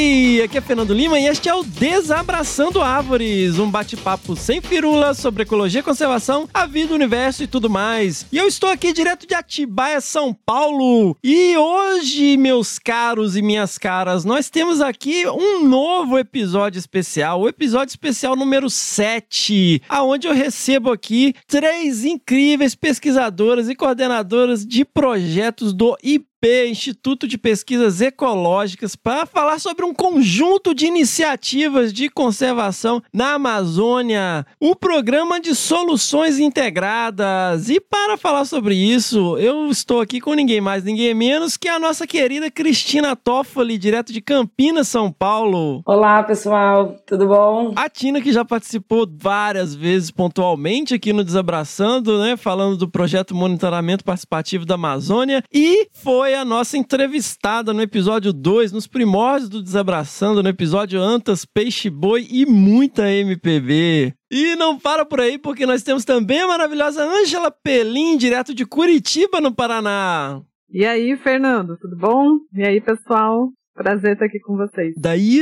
Howdy! Aqui é Fernando Lima e este é o Desabraçando Árvores, um bate-papo sem firula sobre ecologia, conservação, a vida, o universo e tudo mais. E eu estou aqui direto de Atibaia, São Paulo. E hoje, meus caros e minhas caras, nós temos aqui um novo episódio especial, o episódio especial número 7, aonde eu recebo aqui três incríveis pesquisadoras e coordenadoras de projetos do IP Instituto de Pesquisas Ecológicas, para falar sobre um conjunto de iniciativas de conservação na Amazônia, o programa de soluções integradas. E para falar sobre isso, eu estou aqui com ninguém mais, ninguém menos que a nossa querida Cristina Toffoli, direto de Campinas, São Paulo. Olá, pessoal, tudo bom? A Tina, que já participou várias vezes pontualmente aqui no Desabraçando, né? Falando do projeto Monitoramento Participativo da Amazônia. E foi a nossa entrevistada no episódio 2, nos primórdios do Desabraçando, no episódio Antas, Peixe Boi e muita MPB. E não para por aí, porque nós temos também a maravilhosa Ângela Pelim, direto de Curitiba, no Paraná. E aí, Fernando, tudo bom? E aí, pessoal? Prazer estar aqui com vocês. Daí,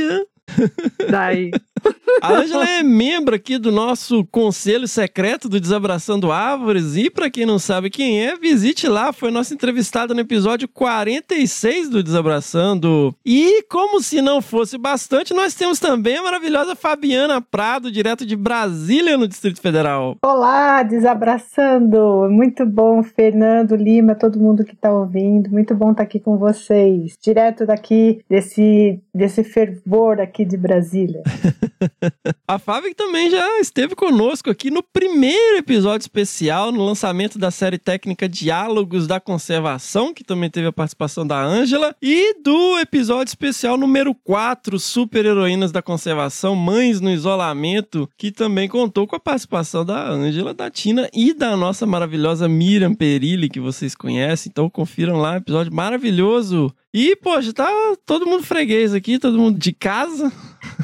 Daí. A Ângela é membro aqui do nosso conselho secreto do Desabraçando Árvores. E para quem não sabe quem é, visite lá. Foi nossa entrevistada no episódio 46 do Desabraçando. E como se não fosse bastante, nós temos também a maravilhosa Fabiana Prado, direto de Brasília, no Distrito Federal. Olá, Desabraçando. Muito bom, Fernando, Lima, todo mundo que está ouvindo. Muito bom estar aqui com vocês. Direto daqui desse, desse fervor aqui de Brasília. A Fábio também já esteve conosco aqui no primeiro episódio especial, no lançamento da série técnica Diálogos da Conservação, que também teve a participação da Ângela, e do episódio especial número 4, Super Heroínas da Conservação, Mães no Isolamento, que também contou com a participação da Ângela, da Tina e da nossa maravilhosa Miriam Perilli, que vocês conhecem. Então confiram lá, episódio maravilhoso. E, poxa, tá todo mundo freguês aqui, todo mundo de casa.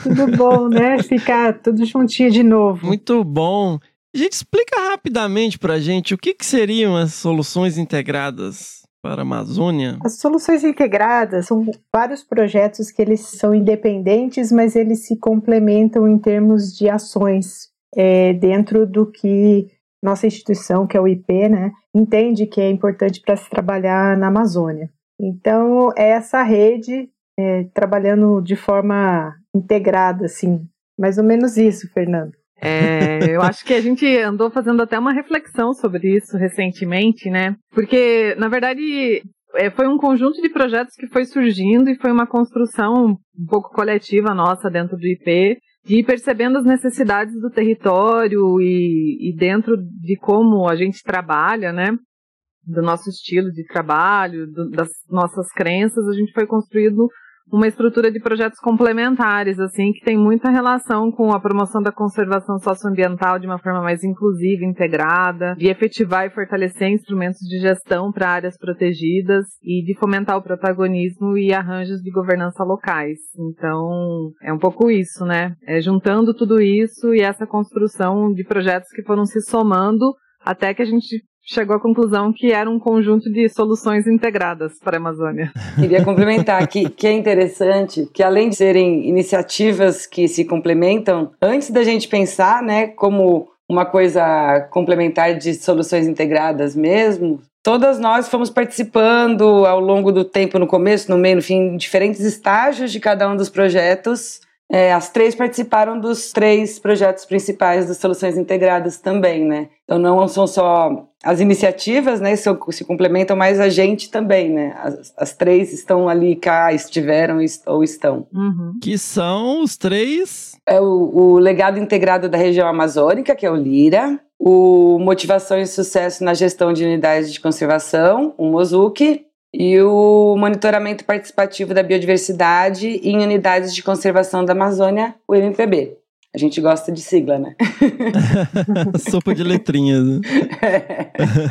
Tudo bom, né? Ficar tudo juntinho de novo. Muito bom. Gente, explica rapidamente pra gente o que, que seriam as soluções integradas para a Amazônia. As soluções integradas são vários projetos que eles são independentes, mas eles se complementam em termos de ações é, dentro do que nossa instituição, que é o IP, né, entende que é importante para se trabalhar na Amazônia. Então, é essa rede é, trabalhando de forma integrada, assim, mais ou menos isso, Fernando. É, eu acho que a gente andou fazendo até uma reflexão sobre isso recentemente, né? Porque, na verdade, é, foi um conjunto de projetos que foi surgindo e foi uma construção um pouco coletiva nossa dentro do IP, de ir percebendo as necessidades do território e, e dentro de como a gente trabalha, né? Do nosso estilo de trabalho, do, das nossas crenças, a gente foi construindo uma estrutura de projetos complementares, assim, que tem muita relação com a promoção da conservação socioambiental de uma forma mais inclusiva, integrada, de efetivar e fortalecer instrumentos de gestão para áreas protegidas e de fomentar o protagonismo e arranjos de governança locais. Então, é um pouco isso, né? É juntando tudo isso e essa construção de projetos que foram se somando até que a gente chegou à conclusão que era um conjunto de soluções integradas para a Amazônia. Queria complementar que, que é interessante que além de serem iniciativas que se complementam, antes da gente pensar, né, como uma coisa complementar de soluções integradas mesmo, todas nós fomos participando ao longo do tempo, no começo, no meio, no fim, em diferentes estágios de cada um dos projetos. É, as três participaram dos três projetos principais das soluções integradas também, né? Então não são só as iniciativas, né, se, se complementam, mas a gente também, né? As, as três estão ali, cá, estiveram ou estão. Uhum. Que são os três. É o, o legado integrado da região amazônica, que é o LIRA, o Motivação e Sucesso na Gestão de Unidades de Conservação, o MOSUC, e o monitoramento participativo da biodiversidade em unidades de conservação da Amazônia, o MPB. A gente gosta de sigla, né? Sopa de letrinhas. Né?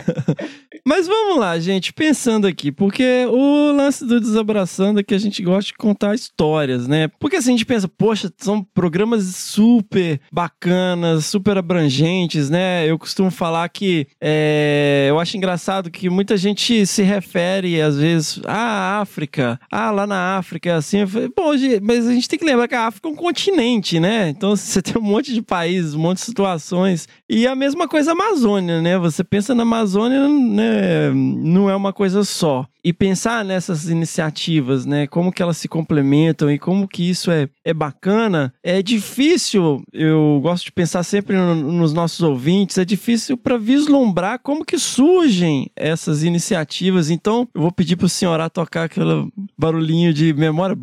Mas vamos lá, gente, pensando aqui, porque o lance do Desabraçando é que a gente gosta de contar histórias, né? Porque assim, a gente pensa, poxa, são programas super bacanas, super abrangentes, né? Eu costumo falar que é, eu acho engraçado que muita gente se refere, às vezes, à África, ah, lá na África é assim. Bom, mas a gente tem que lembrar que a África é um continente, né? Então você tem um monte de países, um monte de situações. E a mesma coisa a Amazônia, né? Você pensa na Amazônia, né? Não é uma coisa só. E pensar nessas iniciativas, né? Como que elas se complementam e como que isso é, é bacana, é difícil. Eu gosto de pensar sempre no, nos nossos ouvintes, é difícil para vislumbrar como que surgem essas iniciativas. Então, eu vou pedir pro senhor tocar aquele barulhinho de memória.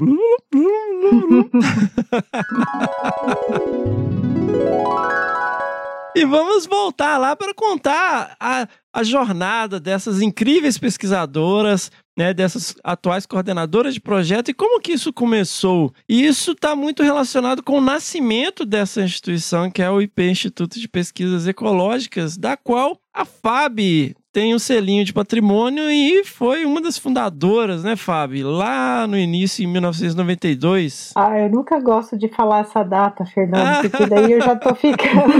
E vamos voltar lá para contar a, a jornada dessas incríveis pesquisadoras, né, dessas atuais coordenadoras de projeto e como que isso começou. E isso está muito relacionado com o nascimento dessa instituição, que é o IP Instituto de Pesquisas Ecológicas, da qual a FAB tem um selinho de patrimônio e foi uma das fundadoras, né, Fábio? Lá no início, em 1992. Ah, eu nunca gosto de falar essa data, Fernando, porque daí eu já tô ficando.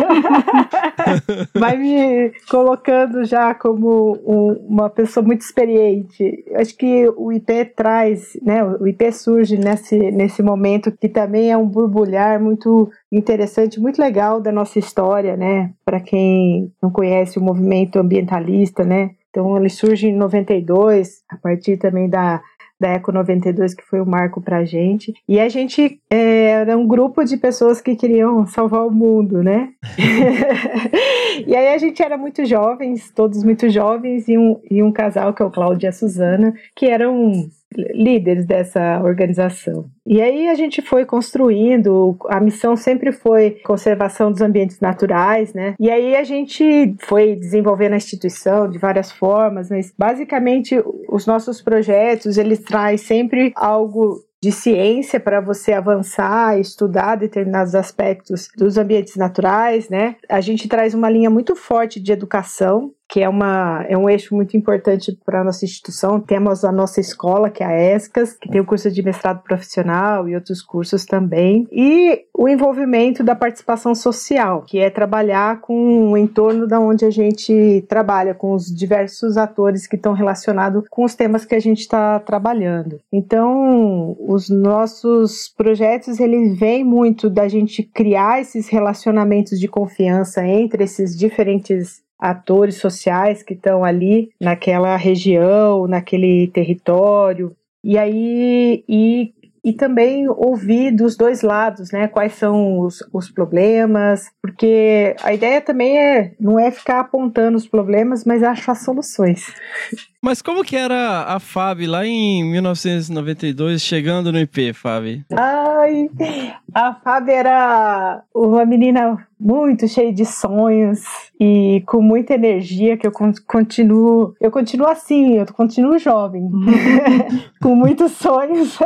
Vai me colocando já como um, uma pessoa muito experiente. Acho que o IP traz, né? O IP surge nesse, nesse momento que também é um borbulhar muito interessante, muito legal da nossa história, né? Para quem não conhece o movimento ambientalista, né? Então ele surge em 92, a partir também da da Eco 92, que foi o um marco para a gente. E a gente é, era um grupo de pessoas que queriam salvar o mundo, né? e aí a gente era muito jovens, todos muito jovens, e um, e um casal, que é o Cláudio e a Suzana, que eram líderes dessa organização. E aí a gente foi construindo, a missão sempre foi conservação dos ambientes naturais, né? E aí a gente foi desenvolvendo a instituição de várias formas, mas basicamente os nossos projetos, eles trazem sempre algo de ciência para você avançar, estudar determinados aspectos dos ambientes naturais, né? A gente traz uma linha muito forte de educação, que é, uma, é um eixo muito importante para a nossa instituição. Temos a nossa escola, que é a ESCAS, que tem o curso de mestrado profissional e outros cursos também. E o envolvimento da participação social, que é trabalhar com o entorno da onde a gente trabalha, com os diversos atores que estão relacionados com os temas que a gente está trabalhando. Então, os nossos projetos, eles vêm muito da gente criar esses relacionamentos de confiança entre esses diferentes atores sociais que estão ali naquela região, naquele território. E aí e, e também ouvir dos dois lados, né? Quais são os, os problemas, porque a ideia também é não é ficar apontando os problemas, mas achar soluções. Mas como que era a Fábio lá em 1992, chegando no IP, Fábio? Ai, a Fábio era uma menina muito cheia de sonhos e com muita energia que eu continuo, eu continuo assim, eu continuo jovem, com muitos sonhos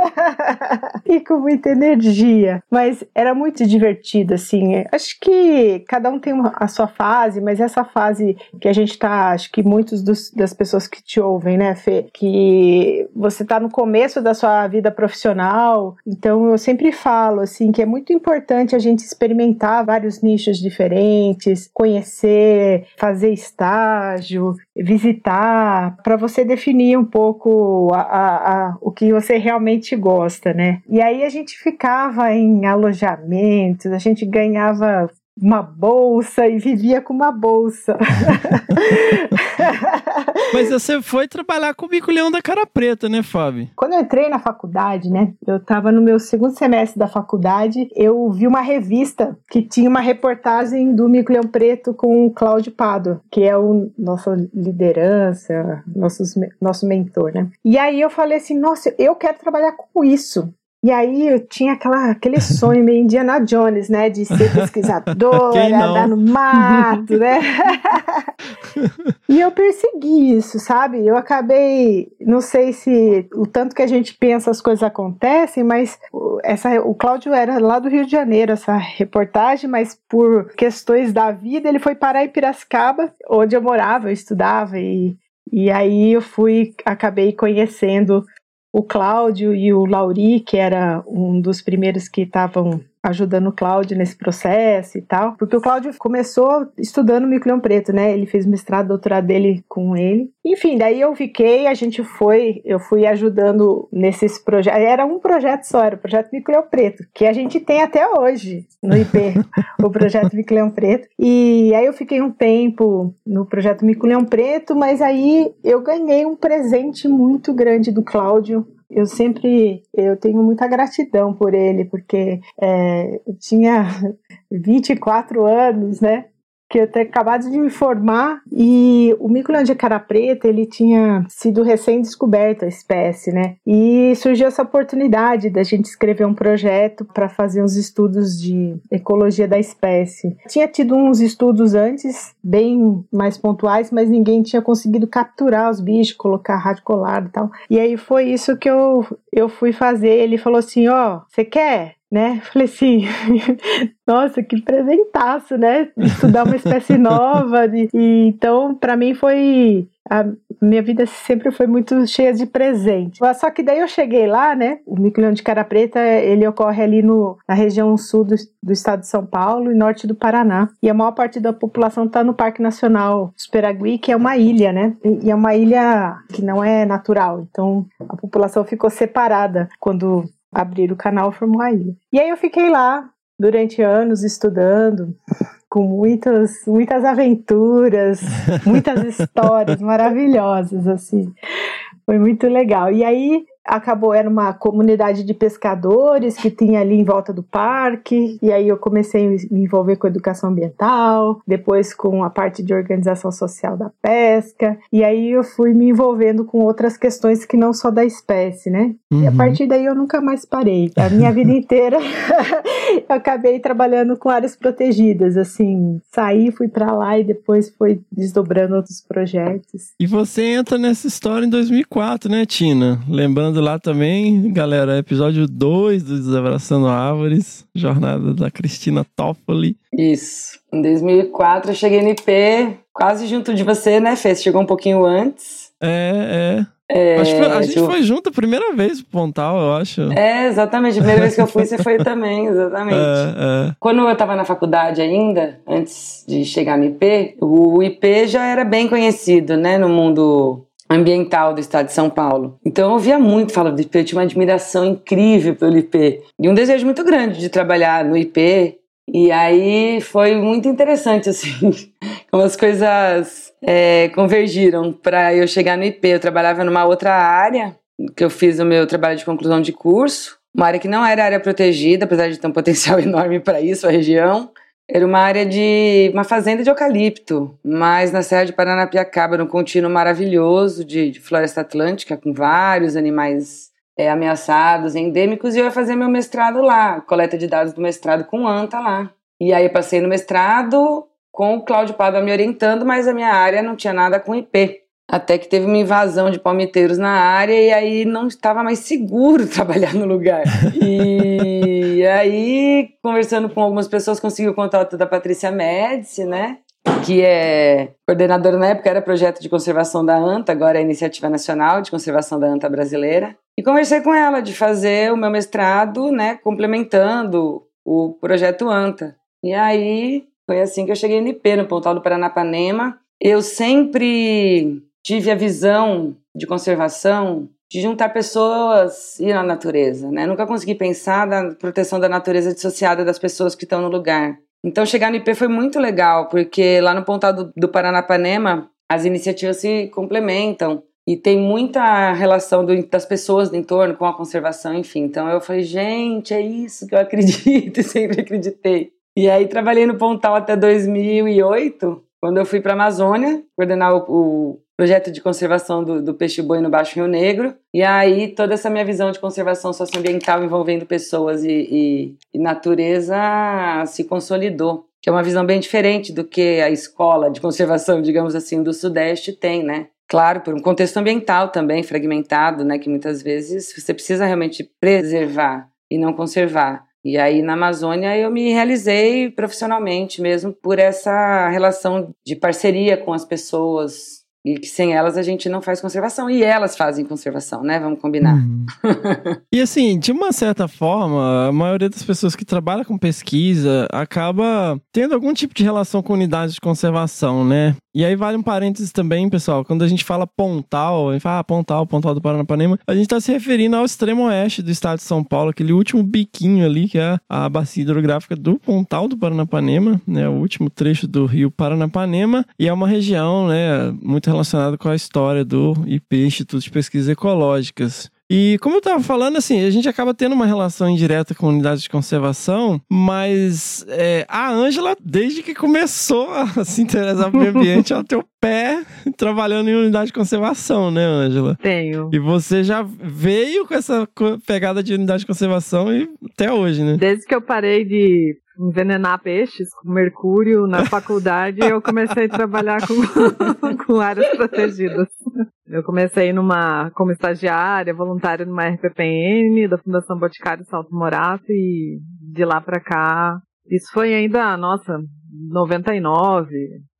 e com muita energia, mas era muito divertido assim. Acho que cada um tem uma, a sua fase, mas essa fase que a gente tá, acho que muitos dos, das pessoas que te ouvem, né, Fê, que você está no começo da sua vida profissional, então eu sempre falo assim que é muito importante a gente experimentar vários nichos diferentes, conhecer, fazer estágio, visitar, para você definir um pouco a, a, a, o que você realmente gosta, né? E aí a gente ficava em alojamentos, a gente ganhava uma bolsa e vivia com uma bolsa. Mas você foi trabalhar com o bico-leão da cara preta, né, Fábio? Quando eu entrei na faculdade, né, eu estava no meu segundo semestre da faculdade, eu vi uma revista que tinha uma reportagem do mico-leão preto com o Cláudio Pado, que é o nossa liderança, nossos, nosso mentor, né? E aí eu falei assim, nossa, eu quero trabalhar com isso. E aí eu tinha aquela, aquele sonho meio Indiana Jones, né? De ser pesquisadora, andar no mato, né? e eu persegui isso, sabe? Eu acabei, não sei se o tanto que a gente pensa as coisas acontecem, mas essa, o Cláudio era lá do Rio de Janeiro, essa reportagem, mas por questões da vida ele foi parar em Piracicaba, onde eu morava, eu estudava e e aí eu fui, acabei conhecendo o Cláudio e o Lauri, que era um dos primeiros que estavam ajudando o Cláudio nesse processo e tal, porque o Cláudio começou estudando micleão preto, né? Ele fez mestrado, doutorado dele com ele. Enfim, daí eu fiquei, a gente foi, eu fui ajudando nesses projetos. Era um projeto só, era o projeto micleão preto, que a gente tem até hoje no IP, o projeto micleão preto. E aí eu fiquei um tempo no projeto micleão preto, mas aí eu ganhei um presente muito grande do Cláudio eu sempre eu tenho muita gratidão por ele, porque é, eu tinha 24 anos, né? Que eu tinha acabado de me formar e o mico de cara preta ele tinha sido recém-descoberto a espécie, né? E surgiu essa oportunidade da gente escrever um projeto para fazer uns estudos de ecologia da espécie. Tinha tido uns estudos antes, bem mais pontuais, mas ninguém tinha conseguido capturar os bichos, colocar rádio colado e tal. E aí foi isso que eu, eu fui fazer. Ele falou assim: Ó, oh, você quer? Né? Falei assim, nossa, que presentaço, né? Estudar uma espécie nova. E, e então, para mim foi a minha vida sempre foi muito cheia de presente. Só que daí eu cheguei lá, né? O micleão de cara preta, ele ocorre ali no, na região sul do, do estado de São Paulo e norte do Paraná. E a maior parte da população está no Parque Nacional Superagui, que é uma ilha, né? E, e é uma ilha que não é natural. Então a população ficou separada quando abrir o canal formou a ilha. E aí eu fiquei lá durante anos estudando, com muitas, muitas aventuras, muitas histórias maravilhosas, assim. Foi muito legal. E aí acabou, era uma comunidade de pescadores que tinha ali em volta do parque, e aí eu comecei a me envolver com educação ambiental, depois com a parte de organização social da pesca, e aí eu fui me envolvendo com outras questões que não só da espécie, né? Uhum. E a uhum. partir daí eu nunca mais parei. A minha vida inteira eu acabei trabalhando com áreas protegidas, assim, saí, fui para lá e depois foi desdobrando outros projetos. E você entra nessa história em 2004, né, Tina? Lembrando lá também, galera, episódio 2 do Desabraçando Árvores, jornada da Cristina Toffoli. Isso. Em 2004 eu cheguei no IP, quase junto de você, né, Fê? Você chegou um pouquinho antes. É, é. É, acho que a gente foi junto a primeira vez pro Pontal, eu acho. É, exatamente. A primeira vez que eu fui, você foi também, exatamente. É, é. Quando eu tava na faculdade ainda, antes de chegar no IP, o IP já era bem conhecido, né, no mundo ambiental do estado de São Paulo. Então eu ouvia muito falar do IP, eu tinha uma admiração incrível pelo IP e um desejo muito grande de trabalhar no IP. E aí foi muito interessante, assim, como as coisas é, convergiram para eu chegar no IP. Eu trabalhava numa outra área, que eu fiz o meu trabalho de conclusão de curso, uma área que não era área protegida, apesar de ter um potencial enorme para isso, a região. Era uma área de uma fazenda de eucalipto, mas na Serra de Paranapiacaba, num contínuo maravilhoso de, de floresta atlântica, com vários animais é, ameaçados, endêmicos, e eu ia fazer meu mestrado lá, coleta de dados do mestrado com ANTA lá. E aí eu passei no mestrado com o Cláudio Pádua me orientando, mas a minha área não tinha nada com IP. Até que teve uma invasão de palmiteiros na área e aí não estava mais seguro trabalhar no lugar. E aí, conversando com algumas pessoas, consegui o contato da Patrícia Médici, né? Que é coordenadora na época, era projeto de conservação da ANTA, agora é Iniciativa Nacional de Conservação da ANTA Brasileira. E conversei com ela de fazer o meu mestrado, né? Complementando o projeto ANTA. E aí, foi assim que eu cheguei no IP, no Pontal do Paranapanema. Eu sempre tive a visão de conservação de juntar pessoas e a natureza, né? Nunca consegui pensar na proteção da natureza dissociada das pessoas que estão no lugar. Então chegar no IP foi muito legal, porque lá no Pontal do, Paranapanema as iniciativas se complementam e tem muita relação do, das pessoas do entorno com a conservação, enfim. Então eu falei, gente, é isso que eu acredito e sempre acreditei. E aí trabalhei no Pontal até 2008, quando eu fui para a Amazônia coordenar o, o projeto de conservação do, do peixe-boi no Baixo Rio Negro. E aí toda essa minha visão de conservação socioambiental envolvendo pessoas e, e, e natureza se consolidou. que é uma visão bem diferente do que a escola de conservação, digamos assim, do Sudeste tem, né? Claro, por um contexto ambiental também fragmentado, né, que muitas vezes você precisa realmente preservar e não conservar. E aí na Amazônia eu me realizei profissionalmente mesmo por essa relação de parceria com as pessoas, e que sem elas a gente não faz conservação. E elas fazem conservação, né? Vamos combinar. Uhum. e assim, de uma certa forma, a maioria das pessoas que trabalham com pesquisa acaba tendo algum tipo de relação com unidades de conservação, né? E aí vale um parênteses também, pessoal. Quando a gente fala Pontal, a gente fala ah, Pontal, Pontal do Paranapanema, a gente está se referindo ao extremo oeste do estado de São Paulo, aquele último biquinho ali, que é a bacia hidrográfica do Pontal do Paranapanema, né? O último trecho do rio Paranapanema. E é uma região, né, muito relacionada com a história do IP, Instituto de Pesquisas Ecológicas. E como eu estava falando, assim, a gente acaba tendo uma relação indireta com unidades de conservação, mas é, a Ângela, desde que começou a se interessar pelo meio ambiente, ela tem o pé trabalhando em unidade de conservação, né, Ângela? Tenho. E você já veio com essa pegada de unidade de conservação e até hoje, né? Desde que eu parei de envenenar peixes com mercúrio na faculdade, eu comecei a trabalhar com, com áreas protegidas. Eu comecei numa como estagiária, voluntária numa RPPN da Fundação Boticário Salto Morato e de lá para cá, isso foi ainda, nossa, 99,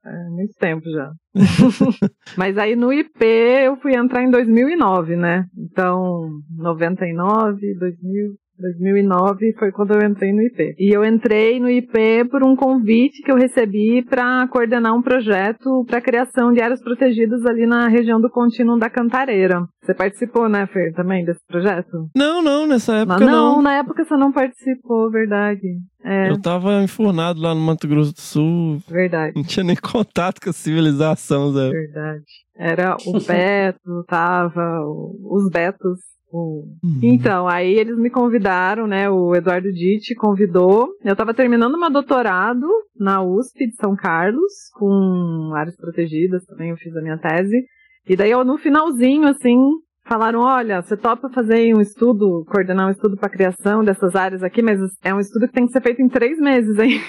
é, muito tempo já. Mas aí no IP eu fui entrar em 2009, né? Então, 99, 2000, 2009 foi quando eu entrei no IP. E eu entrei no IP por um convite que eu recebi para coordenar um projeto para criação de áreas protegidas ali na região do contínuo da Cantareira. Você participou, né, Fer, também desse projeto? Não, não, nessa época não. Não, na época você não participou, verdade. É. Eu tava enfurnado lá no Mato Grosso do Sul. Verdade. Não tinha nem contato com a civilização, Zé. Verdade. Era o Beto, tava os Betos Uhum. Então, aí eles me convidaram, né? O Eduardo Ditti convidou. Eu estava terminando meu doutorado na USP de São Carlos, com áreas protegidas também, eu fiz a minha tese. E daí, eu, no finalzinho, assim, falaram: olha, você topa fazer um estudo, coordenar um estudo para a criação dessas áreas aqui, mas é um estudo que tem que ser feito em três meses, hein?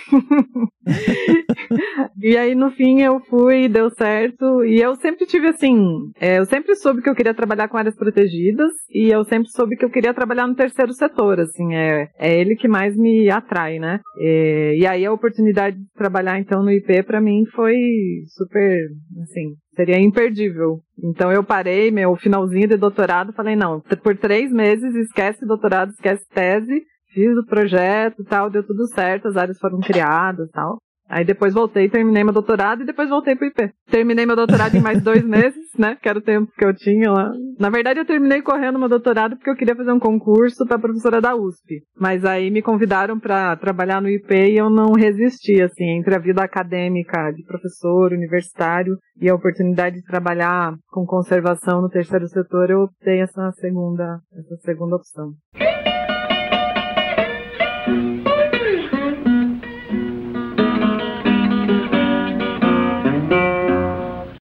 e aí, no fim, eu fui, deu certo. E eu sempre tive assim: é, eu sempre soube que eu queria trabalhar com áreas protegidas, e eu sempre soube que eu queria trabalhar no terceiro setor, assim, é, é ele que mais me atrai, né? E, e aí, a oportunidade de trabalhar, então, no IP, para mim, foi super, assim, Seria imperdível. Então eu parei meu finalzinho de doutorado, falei, não, por três meses esquece doutorado, esquece tese, fiz o projeto tal, deu tudo certo, as áreas foram criadas tal. Aí depois voltei, terminei meu doutorado e depois voltei pro IP. Terminei meu doutorado em mais dois meses, né? Que era o tempo que eu tinha lá. Na verdade, eu terminei correndo meu doutorado porque eu queria fazer um concurso para professora da USP. Mas aí me convidaram para trabalhar no IP e eu não resisti, assim, entre a vida acadêmica de professor, universitário e a oportunidade de trabalhar com conservação no terceiro setor, eu optei essa segunda, essa segunda opção.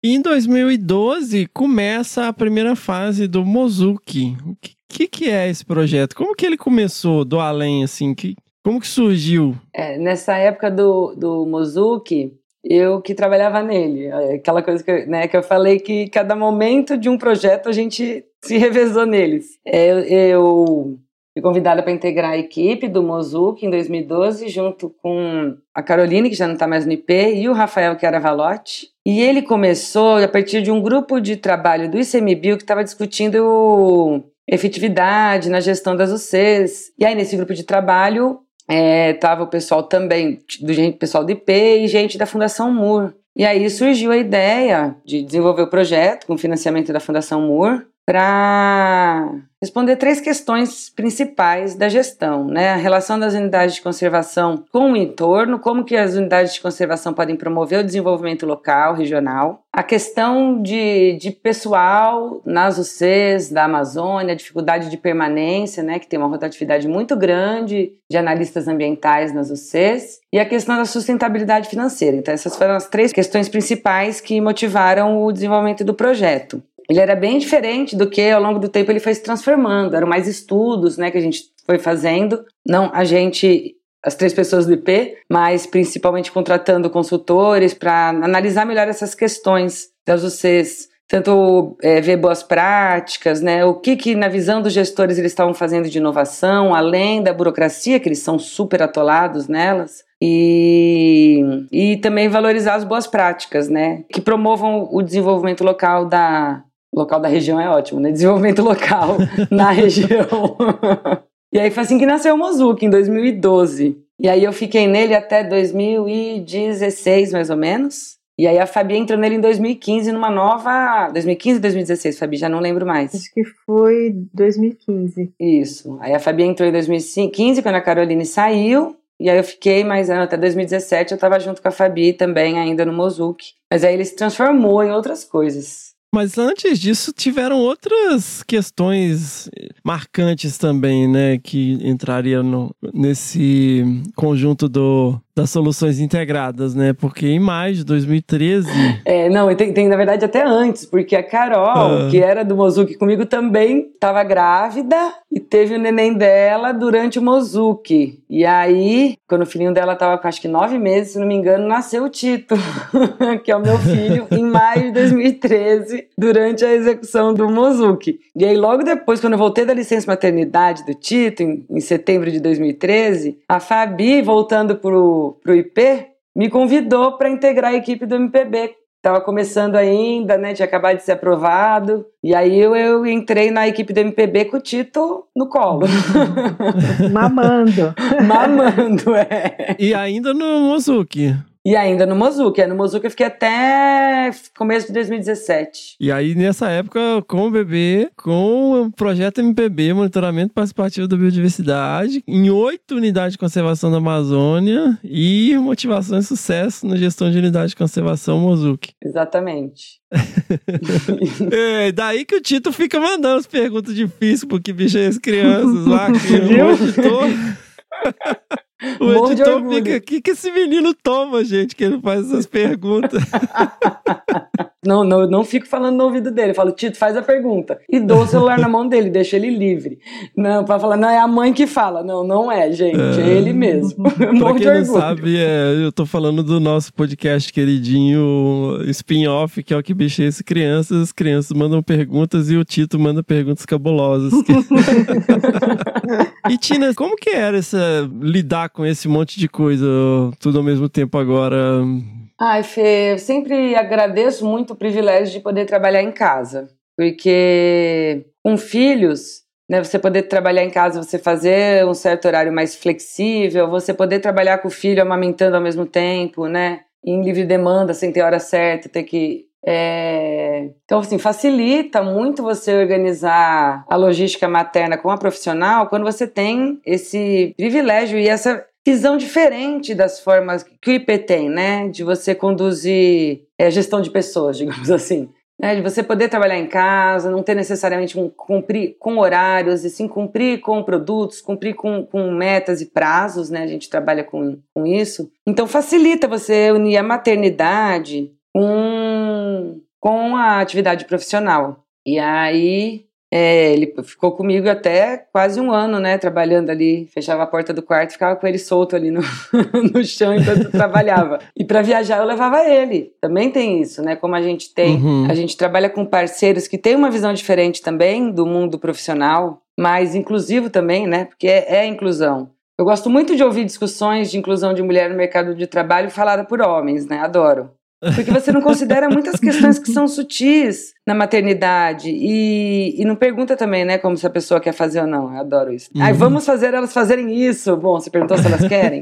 E em 2012 começa a primeira fase do Mozuki. O que, que, que, é esse projeto? Como que ele começou do além, assim? Que, como que surgiu? É, nessa época do, do Mozuki, eu que trabalhava nele. É, aquela coisa que, eu, né, que eu falei que cada momento de um projeto a gente se revezou neles. É, eu, eu Fui convidada para integrar a equipe do Mozuki em 2012, junto com a Caroline, que já não está mais no IP, e o Rafael, Valote. E ele começou a partir de um grupo de trabalho do ICMBio que estava discutindo efetividade na gestão das UCs. E aí, nesse grupo de trabalho, estava é, o pessoal também, do pessoal do IP e gente da Fundação MUR. E aí surgiu a ideia de desenvolver o projeto com financiamento da Fundação MUR para responder três questões principais da gestão, né? A relação das unidades de conservação com o entorno, como que as unidades de conservação podem promover o desenvolvimento local, regional, a questão de, de pessoal nas UCs da Amazônia, a dificuldade de permanência, né, que tem uma rotatividade muito grande de analistas ambientais nas UCs, e a questão da sustentabilidade financeira. Então, essas foram as três questões principais que motivaram o desenvolvimento do projeto ele era bem diferente do que ao longo do tempo ele foi se transformando. Eram mais estudos, né, que a gente foi fazendo. Não, a gente as três pessoas do IP, mas principalmente contratando consultores para analisar melhor essas questões das UCs tanto é, ver boas práticas, né? O que que na visão dos gestores eles estavam fazendo de inovação, além da burocracia que eles são super atolados nelas. E, e também valorizar as boas práticas, né? Que promovam o desenvolvimento local da. Local da região é ótimo, né? Desenvolvimento local na região. e aí foi assim que nasceu o Mozuki, em 2012. E aí eu fiquei nele até 2016, mais ou menos. E aí a Fabi entrou nele em 2015 numa nova. 2015 ou 2016, Fabi? Já não lembro mais. Acho que foi 2015. Isso. Aí a Fabi entrou em 2015, quando a Caroline saiu. E aí eu fiquei mais ano, até 2017 eu tava junto com a Fabi também, ainda no Mozuki. Mas aí ele se transformou em outras coisas. Mas antes disso, tiveram outras questões marcantes também, né? Que entraria no, nesse conjunto do, das soluções integradas, né? Porque em maio de 2013. É, não, tem, tem na verdade até antes, porque a Carol, ah. que era do Mozuki comigo, também estava grávida e teve o neném dela durante o Mozuki. E aí, quando o filhinho dela estava com acho que nove meses, se não me engano, nasceu o Tito, que é o meu filho, em maio de 2013, durante a execução do Mozuki. E aí, logo depois, quando eu voltei da licença maternidade do Tito, em, em setembro de 2013, a Fabi, voltando pro pro, IP, me convidou para integrar a equipe do MPB. Estava começando ainda, né? Tinha acabado de ser aprovado. E aí eu, eu entrei na equipe do MPB com o Tito no colo. Mamando. Mamando, é. E ainda no Mozuki. E ainda no Mozuki. No Mozuki eu fiquei até começo de 2017. E aí, nessa época, com o bebê, com o projeto MPB, Monitoramento Participativo da Biodiversidade, em oito unidades de conservação da Amazônia e motivação e sucesso na gestão de unidade de conservação Mozuki. Exatamente. é, daí que o Tito fica mandando as perguntas difíceis, porque bicho é as crianças lá, que o editor... O Morro editor fica, o que, que esse menino toma, gente, que ele faz essas perguntas? Não, não, não fico falando no ouvido dele. Eu falo, Tito, faz a pergunta. E dou o celular na mão dele, deixa ele livre. Não, pra falar, não, é a mãe que fala. Não, não é, gente. É, é ele mesmo. pra quem não sabe, é, eu tô falando do nosso podcast queridinho spin-off, que é o que bichei esse crianças. As crianças mandam perguntas e o Tito manda perguntas cabulosas. e Tina, como que era essa, lidar com esse monte de coisa tudo ao mesmo tempo agora? Ai, Fê, eu sempre agradeço muito o privilégio de poder trabalhar em casa, porque com filhos, né, você poder trabalhar em casa, você fazer um certo horário mais flexível, você poder trabalhar com o filho amamentando ao mesmo tempo, né, em livre demanda, sem ter hora certa, ter que é... Então, assim, facilita muito você organizar a logística materna com a profissional quando você tem esse privilégio e essa visão diferente das formas que o IP tem, né? De você conduzir é, gestão de pessoas, digamos assim. Né? De você poder trabalhar em casa, não ter necessariamente um cumprir com horários, e sim cumprir com produtos, cumprir com, com metas e prazos, né? A gente trabalha com, com isso. Então facilita você unir a maternidade com, com a atividade profissional. E aí é, ele ficou comigo até quase um ano, né, trabalhando ali. Fechava a porta do quarto, ficava com ele solto ali no, no chão enquanto trabalhava. E para viajar eu levava ele. Também tem isso, né? Como a gente tem, uhum. a gente trabalha com parceiros que têm uma visão diferente também do mundo profissional, mais inclusivo também, né? Porque é, é inclusão. Eu gosto muito de ouvir discussões de inclusão de mulher no mercado de trabalho falada por homens, né? Adoro. Porque você não considera muitas questões que são sutis na maternidade. E, e não pergunta também, né, como se a pessoa quer fazer ou não. Eu adoro isso. Uhum. Aí vamos fazer elas fazerem isso. Bom, você perguntou se elas querem.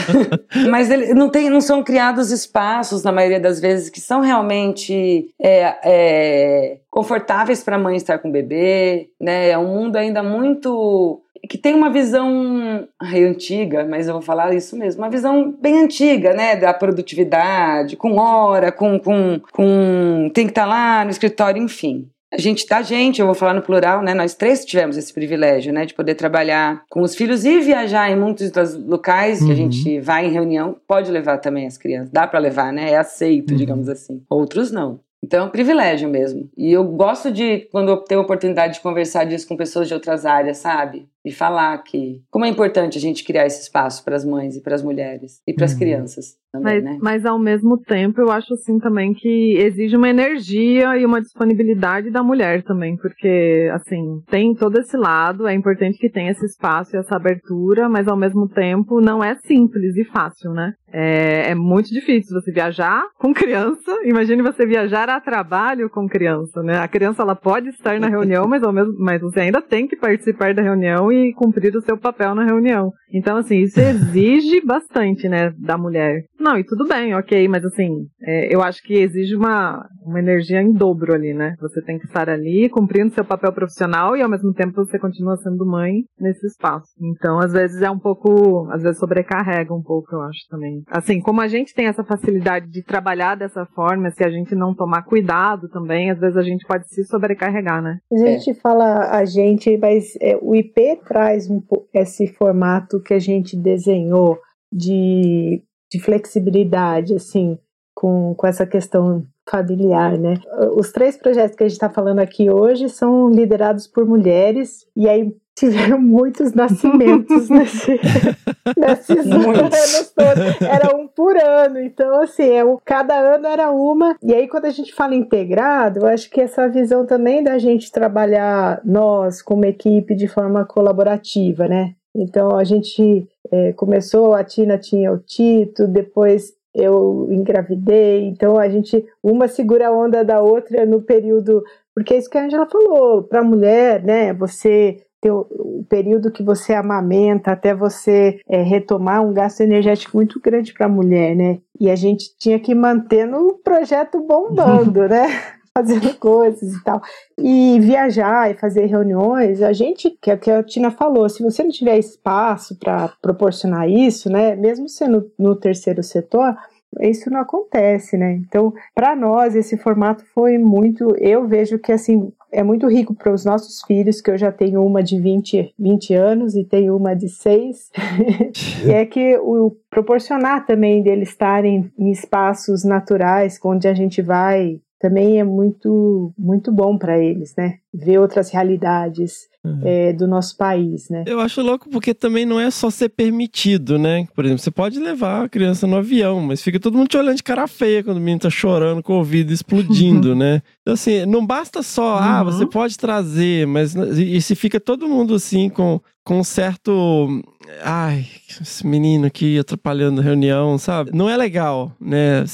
Mas ele, não, tem, não são criados espaços, na maioria das vezes, que são realmente é, é, confortáveis para a mãe estar com o bebê. Né? É um mundo ainda muito que tem uma visão ai, antiga, mas eu vou falar isso mesmo, uma visão bem antiga, né, da produtividade, com hora, com, com, com tem que estar tá lá no escritório, enfim. A gente, tá gente, eu vou falar no plural, né? Nós três tivemos esse privilégio, né? De poder trabalhar com os filhos e viajar em muitos dos locais uhum. que a uhum. gente vai em reunião. Pode levar também as crianças, dá para levar, né? É aceito, uhum. digamos assim. Outros não. Então é um privilégio mesmo. E eu gosto de, quando eu tenho a oportunidade de conversar disso com pessoas de outras áreas, sabe? E falar que como é importante a gente criar esse espaço para as mães e para as mulheres e para as Uhum. crianças também, Mas, né? mas ao mesmo tempo, eu acho assim também que exige uma energia e uma disponibilidade da mulher também, porque assim, tem todo esse lado, é importante que tenha esse espaço e essa abertura, mas ao mesmo tempo não é simples e fácil, né? É, é muito difícil você viajar com criança. Imagine você viajar a trabalho com criança, né? A criança ela pode estar na reunião, mas ao mesmo, mas você ainda tem que participar da reunião e cumprir o seu papel na reunião. Então, assim, isso exige bastante, né, da mulher. Não, e tudo bem, ok, mas assim, é, eu acho que exige uma, uma energia em dobro ali, né? Você tem que estar ali cumprindo seu papel profissional e ao mesmo tempo você continua sendo mãe nesse espaço. Então, às vezes é um pouco, às vezes sobrecarrega um pouco, eu acho também. Assim, como a gente tem essa facilidade de trabalhar dessa forma, se a gente não tomar cuidado também, às vezes a gente pode se sobrecarregar, né? A gente fala a gente, mas é, o IP traz um, esse formato que a gente desenhou de, de flexibilidade, assim, com, com essa questão familiar, né? Os três projetos que a gente está falando aqui hoje são liderados por mulheres, e aí tiveram muitos nascimentos nesse, nesses anos todos. Era um por ano, então assim, é, cada ano era uma. E aí quando a gente fala integrado, eu acho que essa visão também da gente trabalhar nós como equipe de forma colaborativa, né? Então a gente é, começou, a Tina tinha o Tito, depois eu engravidei, então a gente uma segura a onda da outra no período, porque é isso que a Angela falou, para a mulher, né? Você ter o, o período que você amamenta até você é, retomar um gasto energético muito grande para a mulher, né? E a gente tinha que manter no projeto bombando, né? Fazendo coisas e tal. E viajar e fazer reuniões, a gente, que é o que a Tina falou, se você não tiver espaço para proporcionar isso, né? Mesmo sendo no terceiro setor, isso não acontece, né? Então, para nós, esse formato foi muito. Eu vejo que, assim, é muito rico para os nossos filhos, que eu já tenho uma de 20, 20 anos e tenho uma de 6. e é que o proporcionar também deles estarem em espaços naturais, onde a gente vai, também é muito, muito bom para eles, né? Ver outras realidades Uhum. é, do nosso país, né? Eu acho louco porque também não é só ser permitido, né? Por exemplo, você pode levar a criança no avião, mas fica todo mundo te olhando de cara feia quando o menino tá chorando com o ouvido explodindo, né? Então, assim, não basta só, ah, Uhum. você pode trazer, mas e se fica todo mundo assim com, com um certo. Ai, esse menino aqui atrapalhando a reunião, sabe? Não é legal, né?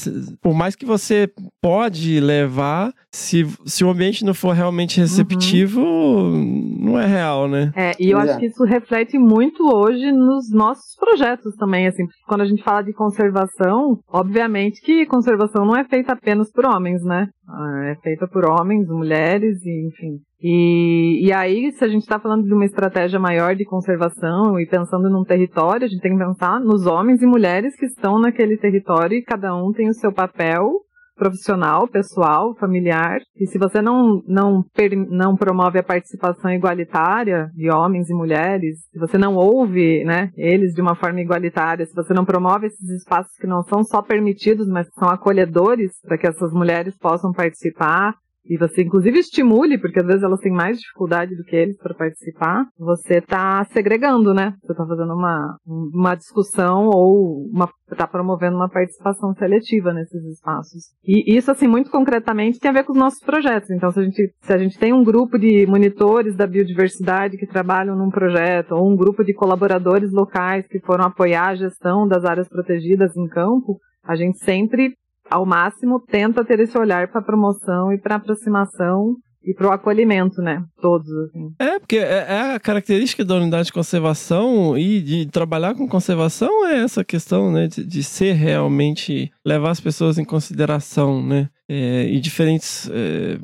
Por mais que você pode levar, se, se o ambiente não for realmente receptivo, não é real, né? É, e eu Pois acho é. que isso reflete muito hoje nos nossos projetos também, assim, porque quando a gente fala de conservação, obviamente que conservação não é feita apenas por homens, né? Ah, É feita por homens, mulheres, e, enfim. E, e aí, se a gente está falando de uma estratégia maior de conservação e pensando num território, a gente tem que pensar nos homens e mulheres que estão naquele território e cada um tem o seu papel profissional, pessoal, familiar. E se você não, não, não promove a participação igualitária de homens e mulheres, se você não ouve né, eles de uma forma igualitária, se você não promove esses espaços que não são só permitidos, mas são acolhedores para que essas mulheres possam participar, e você inclusive estimule, porque às vezes elas têm mais dificuldade do que eles para participar, você está segregando, né? Você está fazendo uma, uma discussão ou está promovendo uma participação seletiva nesses espaços. E isso, assim, muito concretamente tem a ver com os nossos projetos. Então, se a gente, se a gente tem um grupo de monitores da biodiversidade que trabalham num projeto, ou um grupo de colaboradores locais que foram apoiar a gestão das áreas protegidas em campo, a gente sempre ao máximo, tenta ter esse olhar para promoção e para aproximação e para o acolhimento, né? Todos, assim. É, porque é é a característica da unidade de conservação e de trabalhar com conservação é essa questão, né? De, de ser realmente, levar as pessoas em consideração, né? É, e diferentes é,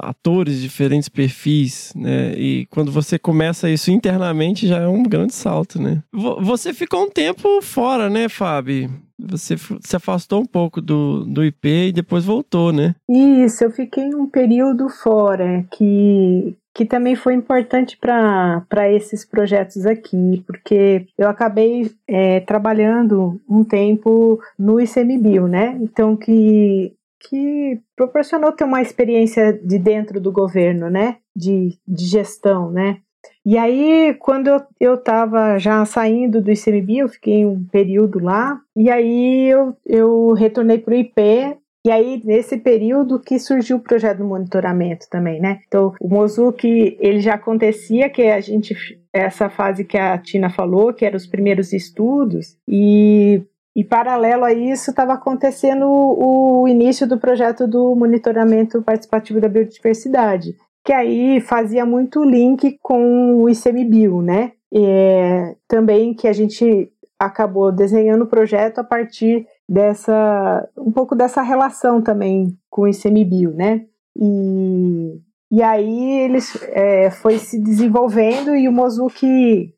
atores, diferentes perfis, né? E quando você começa isso internamente já é um grande salto, né? Vo- Você ficou um tempo fora, né, Fábio? Você se afastou um pouco do, do IP e depois voltou, né? Isso, eu fiquei um período fora, que, que também foi importante para esses projetos aqui, porque eu acabei é, trabalhando um tempo no ICMBio, né? Então, que, que proporcionou ter uma experiência de dentro do governo, né? De, de gestão, né? E aí, quando eu estava já saindo do ICMBio, eu fiquei um período lá, e aí eu, eu retornei para o IP e aí, nesse período que surgiu o projeto do monitoramento também, né? Então, o Mozuki, ele já acontecia, que a gente, essa fase que a Tina falou, que eram os primeiros estudos, e, e paralelo a isso estava acontecendo o, o início do projeto do monitoramento participativo da biodiversidade, que aí fazia muito link com o ICMBio, né? É, também que a gente acabou desenhando o projeto a partir dessa um pouco dessa relação também com o ICMBio, né? E, e aí eles é, foi se desenvolvendo e o Mozuki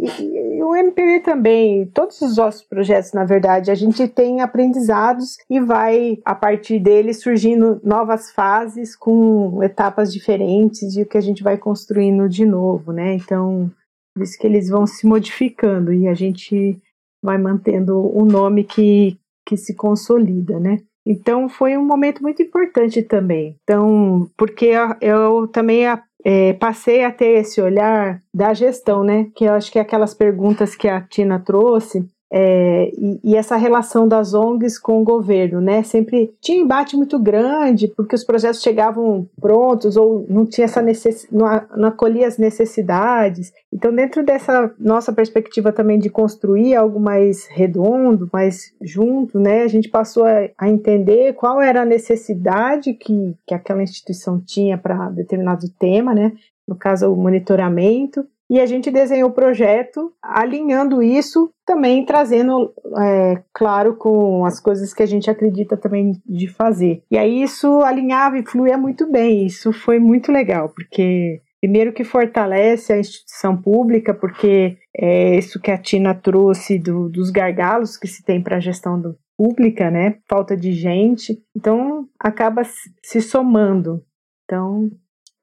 e, o MPB também, todos os nossos projetos, na verdade, a gente tem aprendizados e vai, a partir deles, surgindo novas fases com etapas diferentes e o que a gente vai construindo de novo, né? Então, isso que eles vão se modificando e a gente vai mantendo o nome que, que se consolida, né? Então foi um momento muito importante também. Então, porque eu também é, passei a ter esse olhar da gestão, né? Que eu acho que é aquelas perguntas que a Tina trouxe, é, e, e, essa relação das ONGs com o governo, né? Sempre tinha embate muito grande, porque os projetos chegavam prontos ou não tinha essa necess... não, não acolhia as necessidades. Então, dentro dessa nossa perspectiva também de construir algo mais redondo, mais junto, né? A gente passou a, a entender qual era a necessidade que, que aquela instituição tinha para determinado tema, né? No caso, o monitoramento e a gente desenhou o projeto alinhando isso, também trazendo, é, claro, com as coisas que a gente acredita também de fazer. E aí isso alinhava e fluía muito bem, isso foi muito legal, porque primeiro que fortalece a instituição pública, porque é isso que a Tina trouxe do, dos gargalos que se tem para a gestão do, pública, né? Falta de gente, então acaba se somando. Então